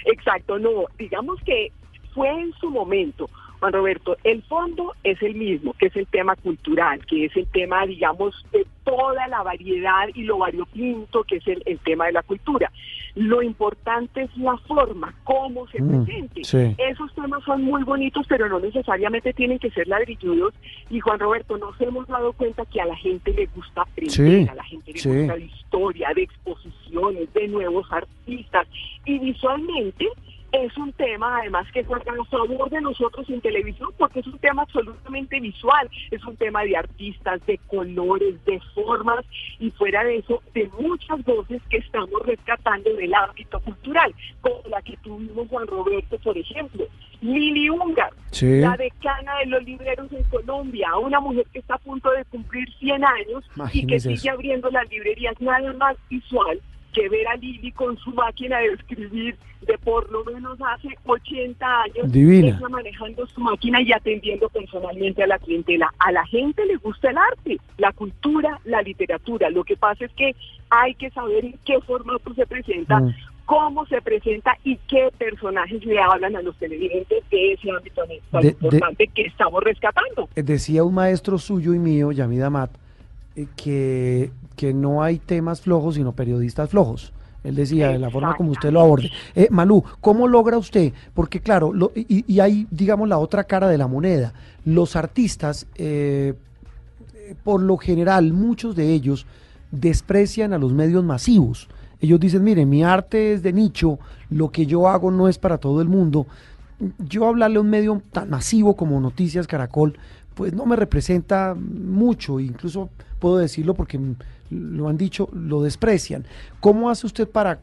Exacto, no, digamos que fue en su momento, Juan Roberto, el fondo es el mismo, que es el tema cultural, que es el tema, digamos, de toda la variedad y lo variopinto que es el, el tema de la cultura. Lo importante es la forma, cómo se Mm, presente. sí. Esos temas son muy bonitos, pero no necesariamente tienen que ser ladrilludos. Y Juan Roberto, nos hemos dado cuenta que a la gente le gusta aprender, Sí, a la gente le sí. gusta de historia, de exposiciones, de nuevos artistas. Y visualmente es un tema además que juega a favor de nosotros en televisión porque es un tema absolutamente visual, es un tema de artistas, de colores, de formas y fuera de eso de muchas voces que estamos rescatando del ámbito cultural, como la que tuvimos Juan Roberto, por ejemplo, Lili Ungar, Sí. la decana de los libreros en Colombia, una mujer que está a punto de cumplir 100 años y que sigue eso. abriendo las librerías nada más visual que ver a Lili con su máquina de escribir de por lo menos hace 80 años, Divina. ella manejando su máquina y atendiendo personalmente a la clientela. A la gente le gusta el arte, la cultura, la literatura. Lo que pasa es que hay que saber en qué formato se presenta, Mm. cómo se presenta y qué personajes le hablan a los televidentes de ese ámbito tan De- de- importante que estamos rescatando. Eh, Decía un maestro suyo y mío, Yamid Amat, eh, que, que no hay temas flojos, sino periodistas flojos. Él decía, de la forma como usted lo aborde. Eh, Malú, ¿cómo logra usted? Porque claro, lo- y, y hay, digamos, la otra cara de la moneda. Los artistas, eh, eh, por lo general, muchos de ellos desprecian a los medios masivos. Ellos dicen, mire, mi arte es de nicho, lo que yo hago no es para todo el mundo. Yo hablarle a un medio tan masivo como Noticias Caracol, pues no me representa mucho, incluso puedo decirlo porque lo han dicho, lo desprecian. ¿Cómo hace usted para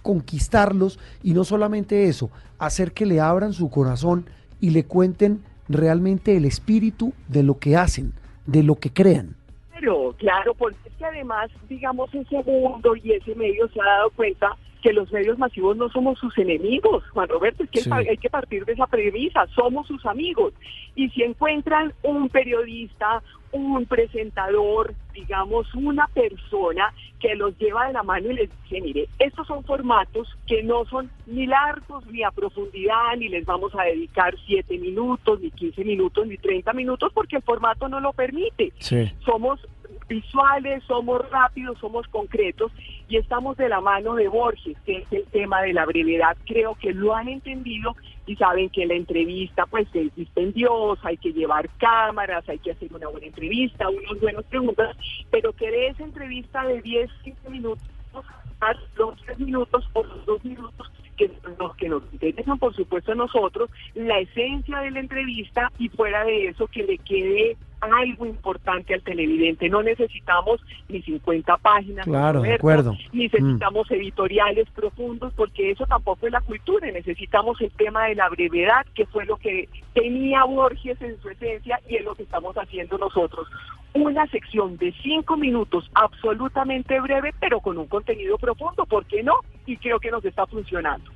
conquistarlos y no solamente eso, hacer que le abran su corazón y le cuenten realmente el espíritu de lo que hacen, de lo que crean? Claro, claro, porque además, digamos, ese mundo y ese medio se ha dado cuenta que los medios masivos no somos sus enemigos, Juan Roberto, es que Sí. hay que partir de esa premisa, somos sus amigos. Y si encuentran un periodista, un presentador, digamos, una persona que los lleva de la mano y les dice, mire, estos son formatos que no son ni largos ni a profundidad, ni les vamos a dedicar siete minutos, ni 15 minutos, ni 30 minutos, porque el formato no lo permite Sí. somos visuales, somos rápidos, somos concretos y estamos de la mano de Borges, que es el tema de la brevedad. Creo que lo han entendido y saben que la entrevista pues es dispendiosa, hay que llevar cámaras, hay que hacer una buena entrevista, unas buenas preguntas, pero que de esa entrevista de 10, 15 minutos, a los 3 minutos o los 2 minutos que los que nos interesan, por supuesto, a nosotros, la esencia de la entrevista y fuera de eso que le quede algo importante al televidente. No necesitamos ni 50 páginas, Claro, de acuerdo. ni necesitamos editoriales profundos, porque eso tampoco es la cultura. Necesitamos el tema de la brevedad, que fue lo que tenía Borges en su esencia y es lo que estamos haciendo nosotros. Una sección de cinco minutos absolutamente breve, pero con un contenido profundo, ¿por qué no? Y creo que nos está funcionando.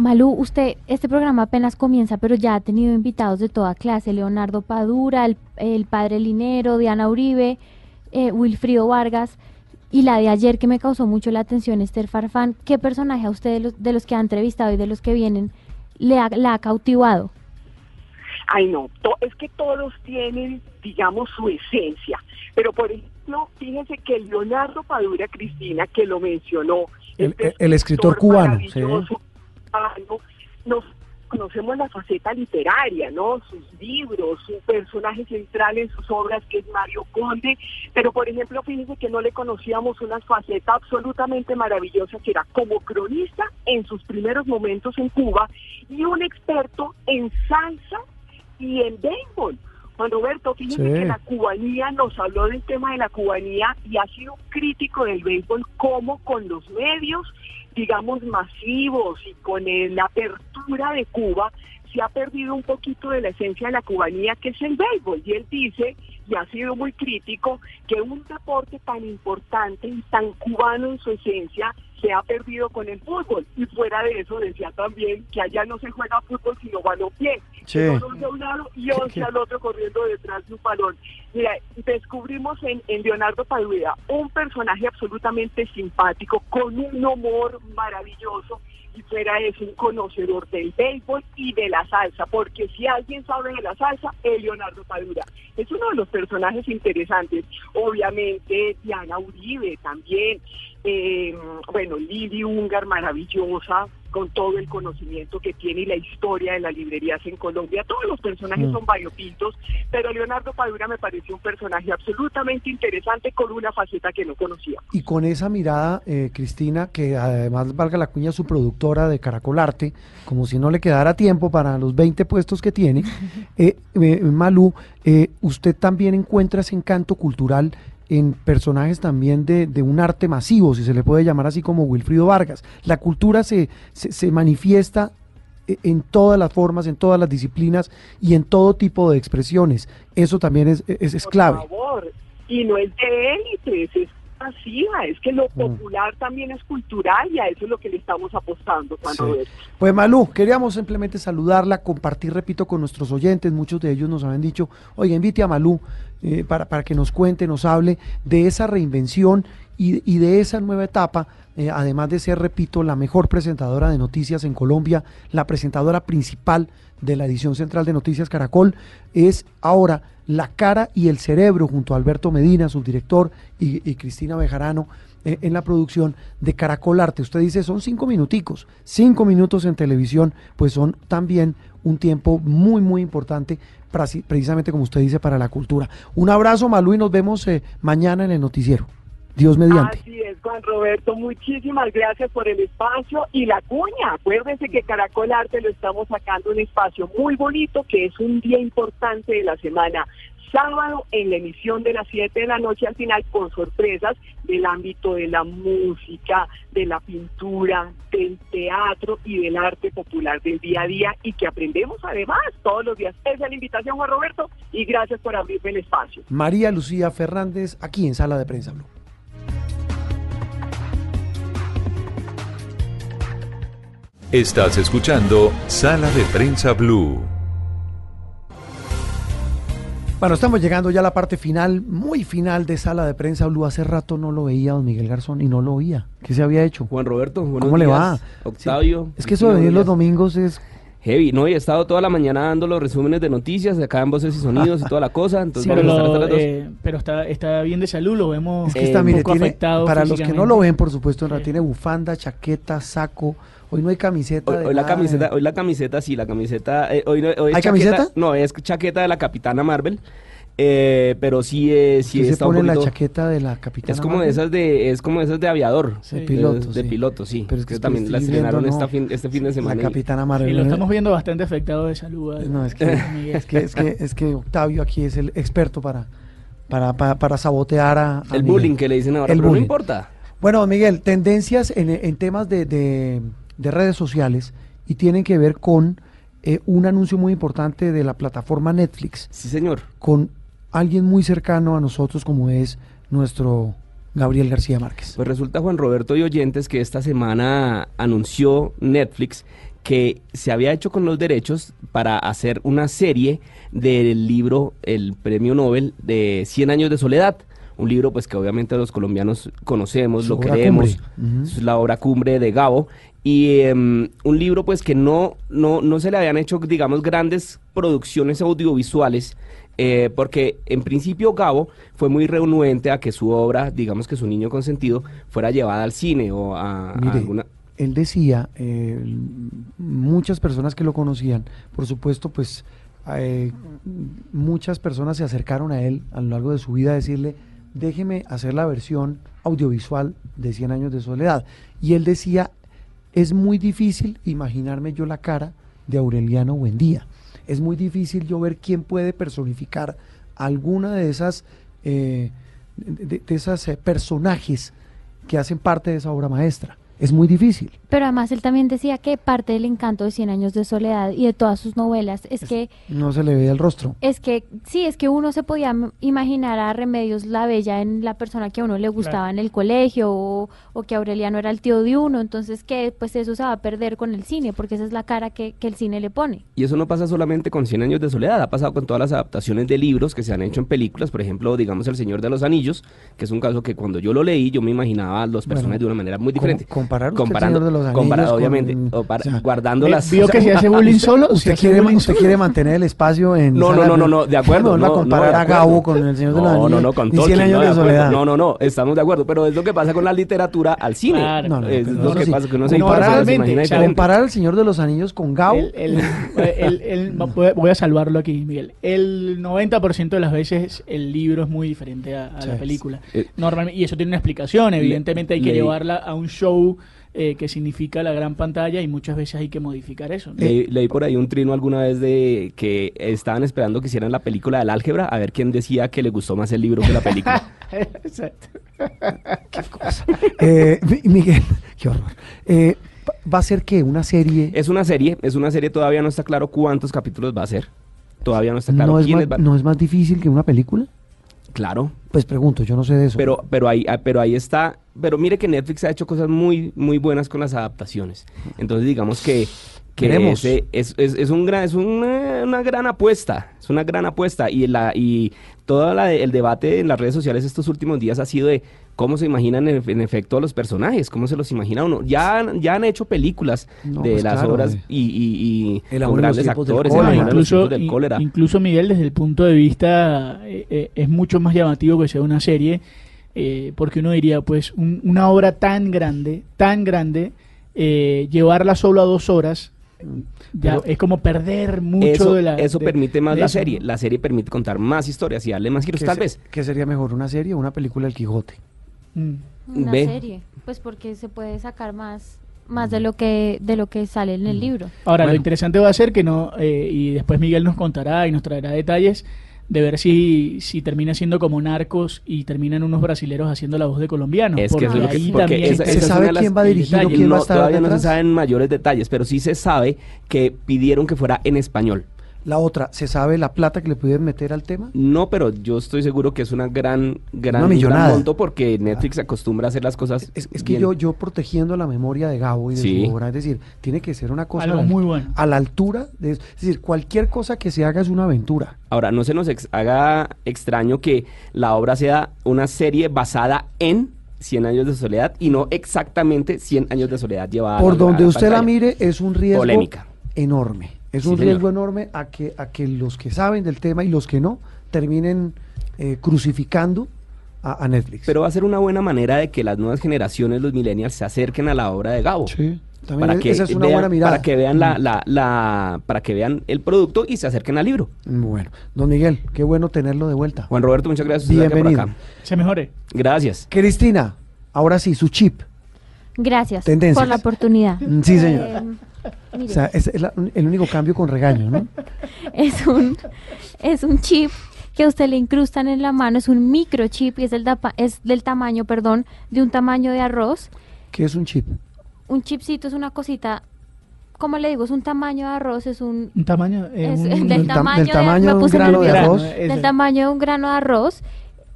Malú, usted, este programa apenas comienza, pero ya ha tenido invitados de toda clase, Leonardo Padura, el, el padre Linero, Diana Uribe, eh, Wilfrido Vargas, y la de ayer que me causó mucho la atención, Esther Farfán. ¿Qué personaje a usted de los, de los que ha entrevistado y de los que vienen le ha, la ha cautivado? Ay, no, to- es que todos tienen, digamos, su esencia. Pero, por ejemplo, fíjense que Leonardo Padura Cristina, que lo mencionó, El, este el escritor cubano. sí. Nos conocemos la faceta literaria, ¿no? Sus libros, su personaje central en sus obras, que es Mario Conde. Pero, por ejemplo, fíjense que no le conocíamos una faceta absolutamente maravillosa, que era como cronista en sus primeros momentos en Cuba y un experto en salsa y en béisbol. Juan Roberto, fíjense Sí. que la cubanía nos habló del tema de la cubanía y ha sido crítico del béisbol como con los medios, digamos, masivos y con eh, la apertura de Cuba se ha perdido un poquito de la esencia de la cubanía que es el béisbol. Y él dice, y ha sido muy crítico, que un deporte tan importante y tan cubano en su esencia se ha perdido con el fútbol. Y fuera de eso decía también que allá no se juega fútbol sino balompié. Sí. Que 11 a un lado y 11 ¿Qué? al otro corriendo detrás de un balón. Mira, descubrimos en, en Leonardo Padura un personaje absolutamente simpático, con un humor maravilloso y fuera eso un conocedor del béisbol y de la salsa, porque si alguien sabe de la salsa, es Leonardo Padura. Es uno de los personajes interesantes. Obviamente Diana Uribe también, eh, bueno, Lili Ungar, maravillosa, con todo el conocimiento que tiene y la historia de las librerías en Colombia. Todos los personajes Mm. son variopintos, pero Leonardo Padura me pareció un personaje absolutamente interesante con una faceta que no conocía. Y con esa mirada, eh, Cristina, que además valga la cuña su productora de Caracol Arte, como si no le quedara tiempo para los 20 puestos que tiene, eh, eh, Malú, eh, usted también encuentra ese encanto cultural en personajes también de, de un arte masivo, si se le puede llamar así como Wilfrido Vargas. La cultura se, se, se manifiesta eh, en todas las formas, en todas las disciplinas y en todo tipo de expresiones. Eso también es, es, es Por clave. favor. Y no es de élites, es es que lo Mm. popular también es cultural y a eso es lo que le estamos apostando, Juan Sí. Roberto. Pues Malú, queríamos simplemente saludarla, compartir, repito, con nuestros oyentes. Muchos de ellos nos habían dicho, oye, invite a Malú eh, para, para que nos cuente, nos hable de esa reinvención y, de esa nueva etapa, eh, además de ser, repito, la mejor presentadora de noticias en Colombia, la presentadora principal de la edición central de Noticias Caracol, es ahora la cara y el cerebro junto a Alberto Medina, subdirector, y, y Cristina Bejarano eh, en la producción de Caracol Arte. Usted dice, son cinco minuticos, cinco minutos en televisión, pues son también un tiempo muy, muy importante, precisamente como usted dice, para la cultura. Un abrazo, Malú, y nos vemos eh, mañana en el noticiero. Dios mediante. Así es, Juan Roberto, muchísimas gracias por el espacio y la cuña. Acuérdense que Caracol Arte lo estamos sacando un espacio muy bonito que es un día importante de la semana. Sábado en la emisión de las 7 de la noche al final con sorpresas del ámbito de la música, de la pintura, del teatro y del arte popular del día a día y que aprendemos además todos los días. Esa es la invitación, Juan Roberto, y gracias por abrirme el espacio. María Lucía Fernández, aquí en Sala de Prensa Blue. Estás escuchando Sala de Prensa Blue. Bueno, estamos llegando ya a la parte final, muy final de Sala de Prensa Blue. Hace rato no lo veía don Miguel Garzón y no lo oía. ¿Qué se había hecho? Juan Roberto, buenos ¿Cómo le va? Octavio. Es que eso de venir los domingos es... Heavy, no, y he estado toda la mañana dando los resúmenes de noticias acá en Voces y Sonidos y toda la cosa. Entonces pero, vamos a estar lo- hasta las dos. eh, pero está, está bien de salud, lo vemos Es que está, un mire, poco tiene- afectado para los que no lo ven, por supuesto, realidad tiene bufanda, chaqueta, saco. Hoy no hay camiseta. Hoy, de hoy la camiseta, eh. hoy la camiseta, sí, la camiseta. eh, hoy, no- hoy ¿Hay chaqueta- camiseta? No, es chaqueta de la Capitana Marvel. eh, pero sí, eh, sí ¿Qué se está un pone la chaqueta de la capitana? Es como de Marvel? esas de, es como de esas de aviador. De piloto, De, de sí. piloto, sí. Pero es que también la estrenaron no. fin, este fin de semana. La y- capitana Marvel. lo ¿no? estamos viendo bastante afectado de salud. No, es que, es que, es que, es que Octavio aquí es el experto para, para, para, para sabotear a, a El Miguel. bullying que le dicen ahora, El pero no bullying. importa. Bueno, Miguel, tendencias en, en temas de, de- de redes sociales y tienen que ver con eh, un anuncio muy importante de la plataforma Netflix. Sí, señor. Con alguien muy cercano a nosotros como es nuestro Gabriel García Márquez. Pues resulta, Juan Roberto y oyentes, que esta semana anunció Netflix que se había hecho con los derechos para hacer una serie del libro, el premio Nobel de 100 años de soledad. Un libro pues que obviamente los colombianos conocemos, Su lo. Ujú. es la obra cumbre de Gabo. Y em, un libro pues que no, no, no se le habían hecho, digamos, grandes producciones audiovisuales, eh, porque en principio Gabo fue muy renuente a que su obra, digamos que su niño consentido, fuera llevada al cine o a, alguna... él decía, eh, muchas personas que lo conocían, por supuesto, pues eh, muchas personas se acercaron a él a lo largo de su vida a decirle, déjeme hacer la versión audiovisual de 100 años de soledad. Y él decía, es muy difícil imaginarme yo la cara de Aureliano Buendía. Es muy difícil yo ver quién puede personificar alguna de esas, eh, de, esas eh, personajes que hacen parte de esa obra maestra. Es muy difícil. Pero además él también decía que parte del encanto de Cien años de soledad y de todas sus novelas es que No se le ve el rostro. es que sí, es que uno se podía imaginar a Remedios la Bella en la persona que a uno le gustaba Claro. en el colegio o, o que Aureliano era el tío de uno, entonces que pues eso se va a perder con el cine porque esa es la cara que, que el cine le pone. Y eso no pasa solamente con 100 años de soledad, ha pasado con todas las adaptaciones de libros que se han hecho en películas, por ejemplo, digamos El Señor de los Anillos, que es un caso que cuando yo lo leí yo me imaginaba a los personajes Bueno, de una manera muy diferente. Comparar usted El comparando, Señor de los Anillos con- obviamente, o para- o sea, guardando eh, las... vio que se hace bullying solo, ¿Usted hace quiere, bullying usted solo. quiere mantener el espacio en... No, no, no, no, no, de acuerdo. No, no, comparar no, a. Gabo con el Señor de los No, Anillos. no, no, con ni Tolkien, 100 años no, de acuerdo. soledad. No, no, no, estamos de acuerdo, pero es lo que pasa con la literatura al cine. Claro. No, no, es lo que sí. pasa que uno se comparar, o sea, el Señor de los Anillos con Gabo. Voy, a salvarlo aquí, Miguel. El 90% de las veces el libro es muy diferente a, la película. Eh, Normalmente, y eso tiene una explicación. Evidentemente hay que llevarla a un show eh, que significa la gran pantalla y muchas veces hay que modificar eso. ¿no? Leí, leí por ahí un trino alguna vez de que estaban esperando que hicieran la película del álgebra a ver quién decía que le gustó más el libro que la película. Exacto. Eh, Mi- Miguel, qué horror. Eh, ¿Va a ser qué? ¿Una serie? es una serie, es una serie, todavía no está claro cuántos capítulos va a ser. Todavía no está claro ¿No, es quiénes más, van. ¿No es más difícil que una película? Claro, Pues pregunto, yo no sé de eso. pero, pero, ahí, ah, pero ahí está. Pero mire que Netflix ha hecho cosas muy, muy buenas con las adaptaciones. Entonces digamos que, que Veremos. ese es, es, es un gran, es una, una gran apuesta, es una gran apuesta y la y todo la- el debate en las redes sociales estos últimos días ha sido de cómo se imaginan en, en efecto a los personajes, cómo se los imagina uno. Ya, han- ya han hecho películas No, de pues las claro, obras de- y, y, y El con grandes del actores, cólera. el incluso, del cólera. incluso Miguel, desde el punto de vista, eh, eh, es mucho más llamativo que sea una serie, eh, porque uno diría, pues, un- una obra tan grande, tan grande, eh, llevarla solo a dos horas, ya Pero es como perder mucho eso, de la... eso de- permite más la eso, serie. La serie permite contar más historias y darle más giros, ¿Qué tal se- vez. ¿Qué sería mejor, una serie o una película del Quijote? Mm. Una Ve. serie, pues porque se puede sacar más más de lo que de lo que sale en el libro. Ahora, lo interesante va a ser que no, eh, y después Miguel nos contará y nos traerá detalles de ver si, si termina siendo como narcos y terminan unos brasileros haciendo la voz de colombianos. Es que eso es lo que ahí porque también esa- ¿Se esa sabe quién va dirigiendo, quién va a estar Todavía no se saben mayores detalles, pero sí se sabe que pidieron que fuera en español. La otra, ¿se sabe la plata que le pudieron meter al tema? No, pero yo estoy seguro que es una gran, gran, Una un millonada. gran monto porque Netflix acostumbra a hacer las cosas. Es, es que bien. yo, yo protegiendo la memoria de Gabo y de Sí. su obra, es decir, tiene que ser una cosa Algo a la, muy bueno. a la altura de... Es decir, cualquier cosa que se haga es una aventura. Ahora, no se nos ex- haga extraño que la obra sea una serie basada en 100 años de soledad y no exactamente 100 años de soledad llevada a Por a donde la usted la mire es un riesgo Polémica. enorme. Es Sí, un señor. riesgo enorme a que, a que los que saben del tema y los que no terminen eh, crucificando a, a Netflix. Pero va a ser una buena manera de que las nuevas generaciones, los millennials, se acerquen a la obra de Gabo. sí, también Para es- que, esa es una vean, buena mirada. para que vean la, Mm. la, la- para que vean el producto y se acerquen al libro. Bueno, don Miguel, qué bueno tenerlo de vuelta. Juan Roberto, muchas gracias. Bienvenido. acá. Se mejore. Gracias. Cristina, ahora sí, su chip. Gracias Tendencias. por la oportunidad. Sí, señor. Eh, mire, O sea, es el, el único cambio con regaño, ¿no? es un es un chip que a usted le incrustan en la mano, es un microchip y es del, tapa- es del tamaño, perdón, de un tamaño de arroz. ¿Qué es un chip? Un chipcito es una cosita, ¿cómo le digo? Es un tamaño de arroz, es un Un tamaño... eh, Es un- del Del tam- tamaño, del tamaño de, un grano de arroz. Del tamaño de un grano de arroz.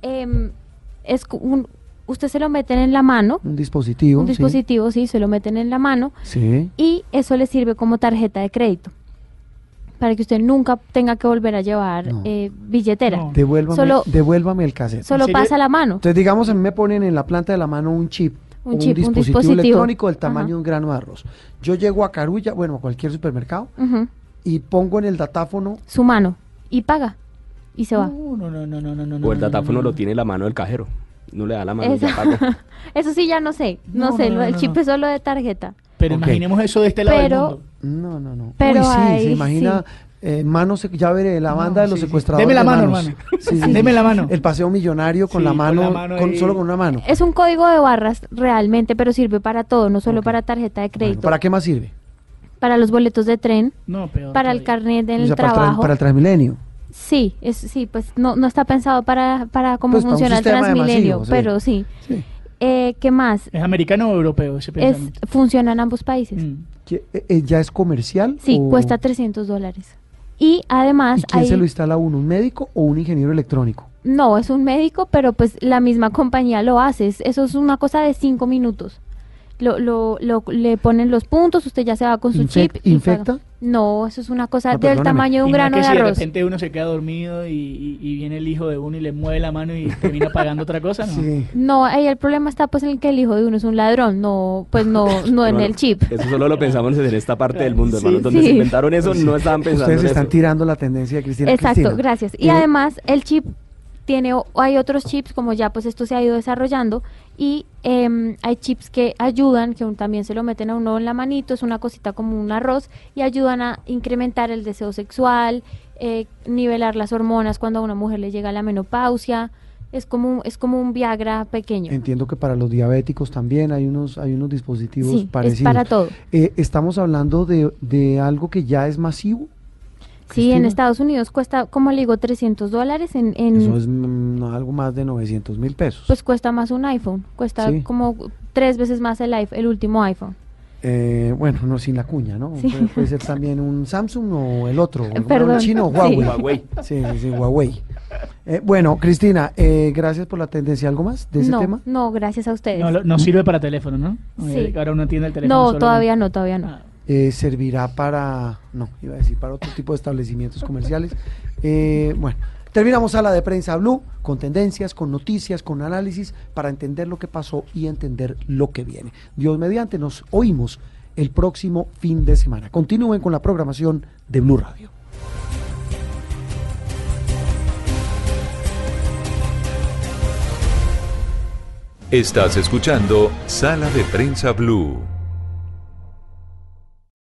es un, usted se lo meten en la mano, Un dispositivo. un dispositivo, sí, se lo meten en la mano Sí. y eso le sirve como tarjeta de crédito para que usted nunca tenga que volver a llevar No. eh, billetera. No. Devuélvame, Solo- devuélvame el cassette. Solo pasa la mano. Entonces, digamos, a mí me ponen en la planta de la mano un chip, Un o chip, un dispositivo, dispositivo. electrónico del tamaño Ajá. de un grano de arroz. Yo llego a Carulla, bueno, a cualquier supermercado, y pongo en el datáfono, Su mano y paga y se va. No, no, no, no, no, no, no, O el no, no, datáfono no, lo tiene en la mano del cajero. No le da la mano, Eso, ya pagó. eso sí ya no sé, no, No, sé, no, del no, chip no. es solo de tarjeta. Pero imaginemos eso de este lado Pero- del mundo. no, no, no. Pero Uy, sí, ahí se imagina sí. eh, manos, ya veré, la No, banda de los sí, sí. secuestradores. Deme la de mano, manos. hermano. Sí, sí, Deme la mano. El paseo millonario con Sí, la con mano, la con, solo con una mano. Es un código de barras realmente, pero sirve para todo, no solo para tarjeta de Bueno, crédito. ¿Para qué más sirve? para los boletos de tren, No, peor para el carnet en O el para, el trabajo. para el Transmilenio. Sí, es, sí, pues no, no está pensado para, para cómo Pues, para funciona el Transmilenio, masivo, sí. pero sí. Sí. Eh, ¿Qué más? ¿Es americano o europeo ese Es, pensamiento? funciona en ambos países. Mm. ¿Qué- eh, eh, ¿Ya es comercial? Sí, o- cuesta 300 dólares. Y además ¿Y quién hay... se lo instala a uno? ¿Un médico o un ingeniero electrónico? No, es un médico, pero pues la misma compañía lo hace. Es- Eso es una cosa de cinco minutos. Lo, lo, lo- le ponen los puntos, usted ya se va con su Infec- chip. y ¿Infecta? paga. No, eso es una cosa No, del perdóneme. tamaño de un Y no es grano que de si de arroz. repente uno se queda dormido y, y- y viene el hijo de uno y le mueve la mano y termina pagando otra cosa, ¿no? Sí. No, ahí el problema está pues en el que el hijo de uno es un ladrón, no, pues no, no en el chip. Eso solo lo pensamos en esta parte del mundo, Sí, hermano. Donde sí. se inventaron eso, no estaban pensando Ustedes en están eso. tirando la tendencia de Cristina. Exacto, Cristina, gracias. Y además el chip tiene, o- hay otros chips, como ya pues esto se ha ido desarrollando, y em, hay chips que ayudan, que un- también se lo meten a uno en la manito, es una cosita como un arroz, y ayudan a incrementar el deseo sexual, eh, nivelar las hormonas cuando a una mujer le llega la menopausia, es como, un- es como un Viagra pequeño. Entiendo que para los diabéticos también hay unos, hay unos dispositivos Sí, parecidos. es para todo. Eh, estamos hablando de, de algo que ya es masivo. Sí, en. Estados Unidos cuesta, como le digo, 300 dólares, en, en Eso es mm, no, algo más de 900 mil pesos. pues cuesta más un iPhone, cuesta Sí. como tres veces más el, iPhone, el último iPhone. Eh, bueno, no sin la cuña, ¿no? Sí. Puede, puede ser también un Samsung o el otro, Perdón, un chino o sí. Huawei. Huawei. Sí, sí, sí, Huawei. Eh, bueno, Cristina, eh, gracias por la tendencia. ¿Algo más de ese no, tema? no, gracias a ustedes. No, lo- no sirve para teléfono, ¿no? Sí. Ahora uno tiene el teléfono. No, solo- todavía no, todavía no. Ah. Eh, servirá para, no, iba a decir, para otro tipo de establecimientos comerciales. Eh, bueno, terminamos sala de prensa Blue con tendencias, con noticias, con análisis para entender lo que pasó y entender lo que viene. Dios mediante, nos oímos el próximo fin de semana. Continúen con la programación de Blue Radio. Estás escuchando Sala de Prensa Blue.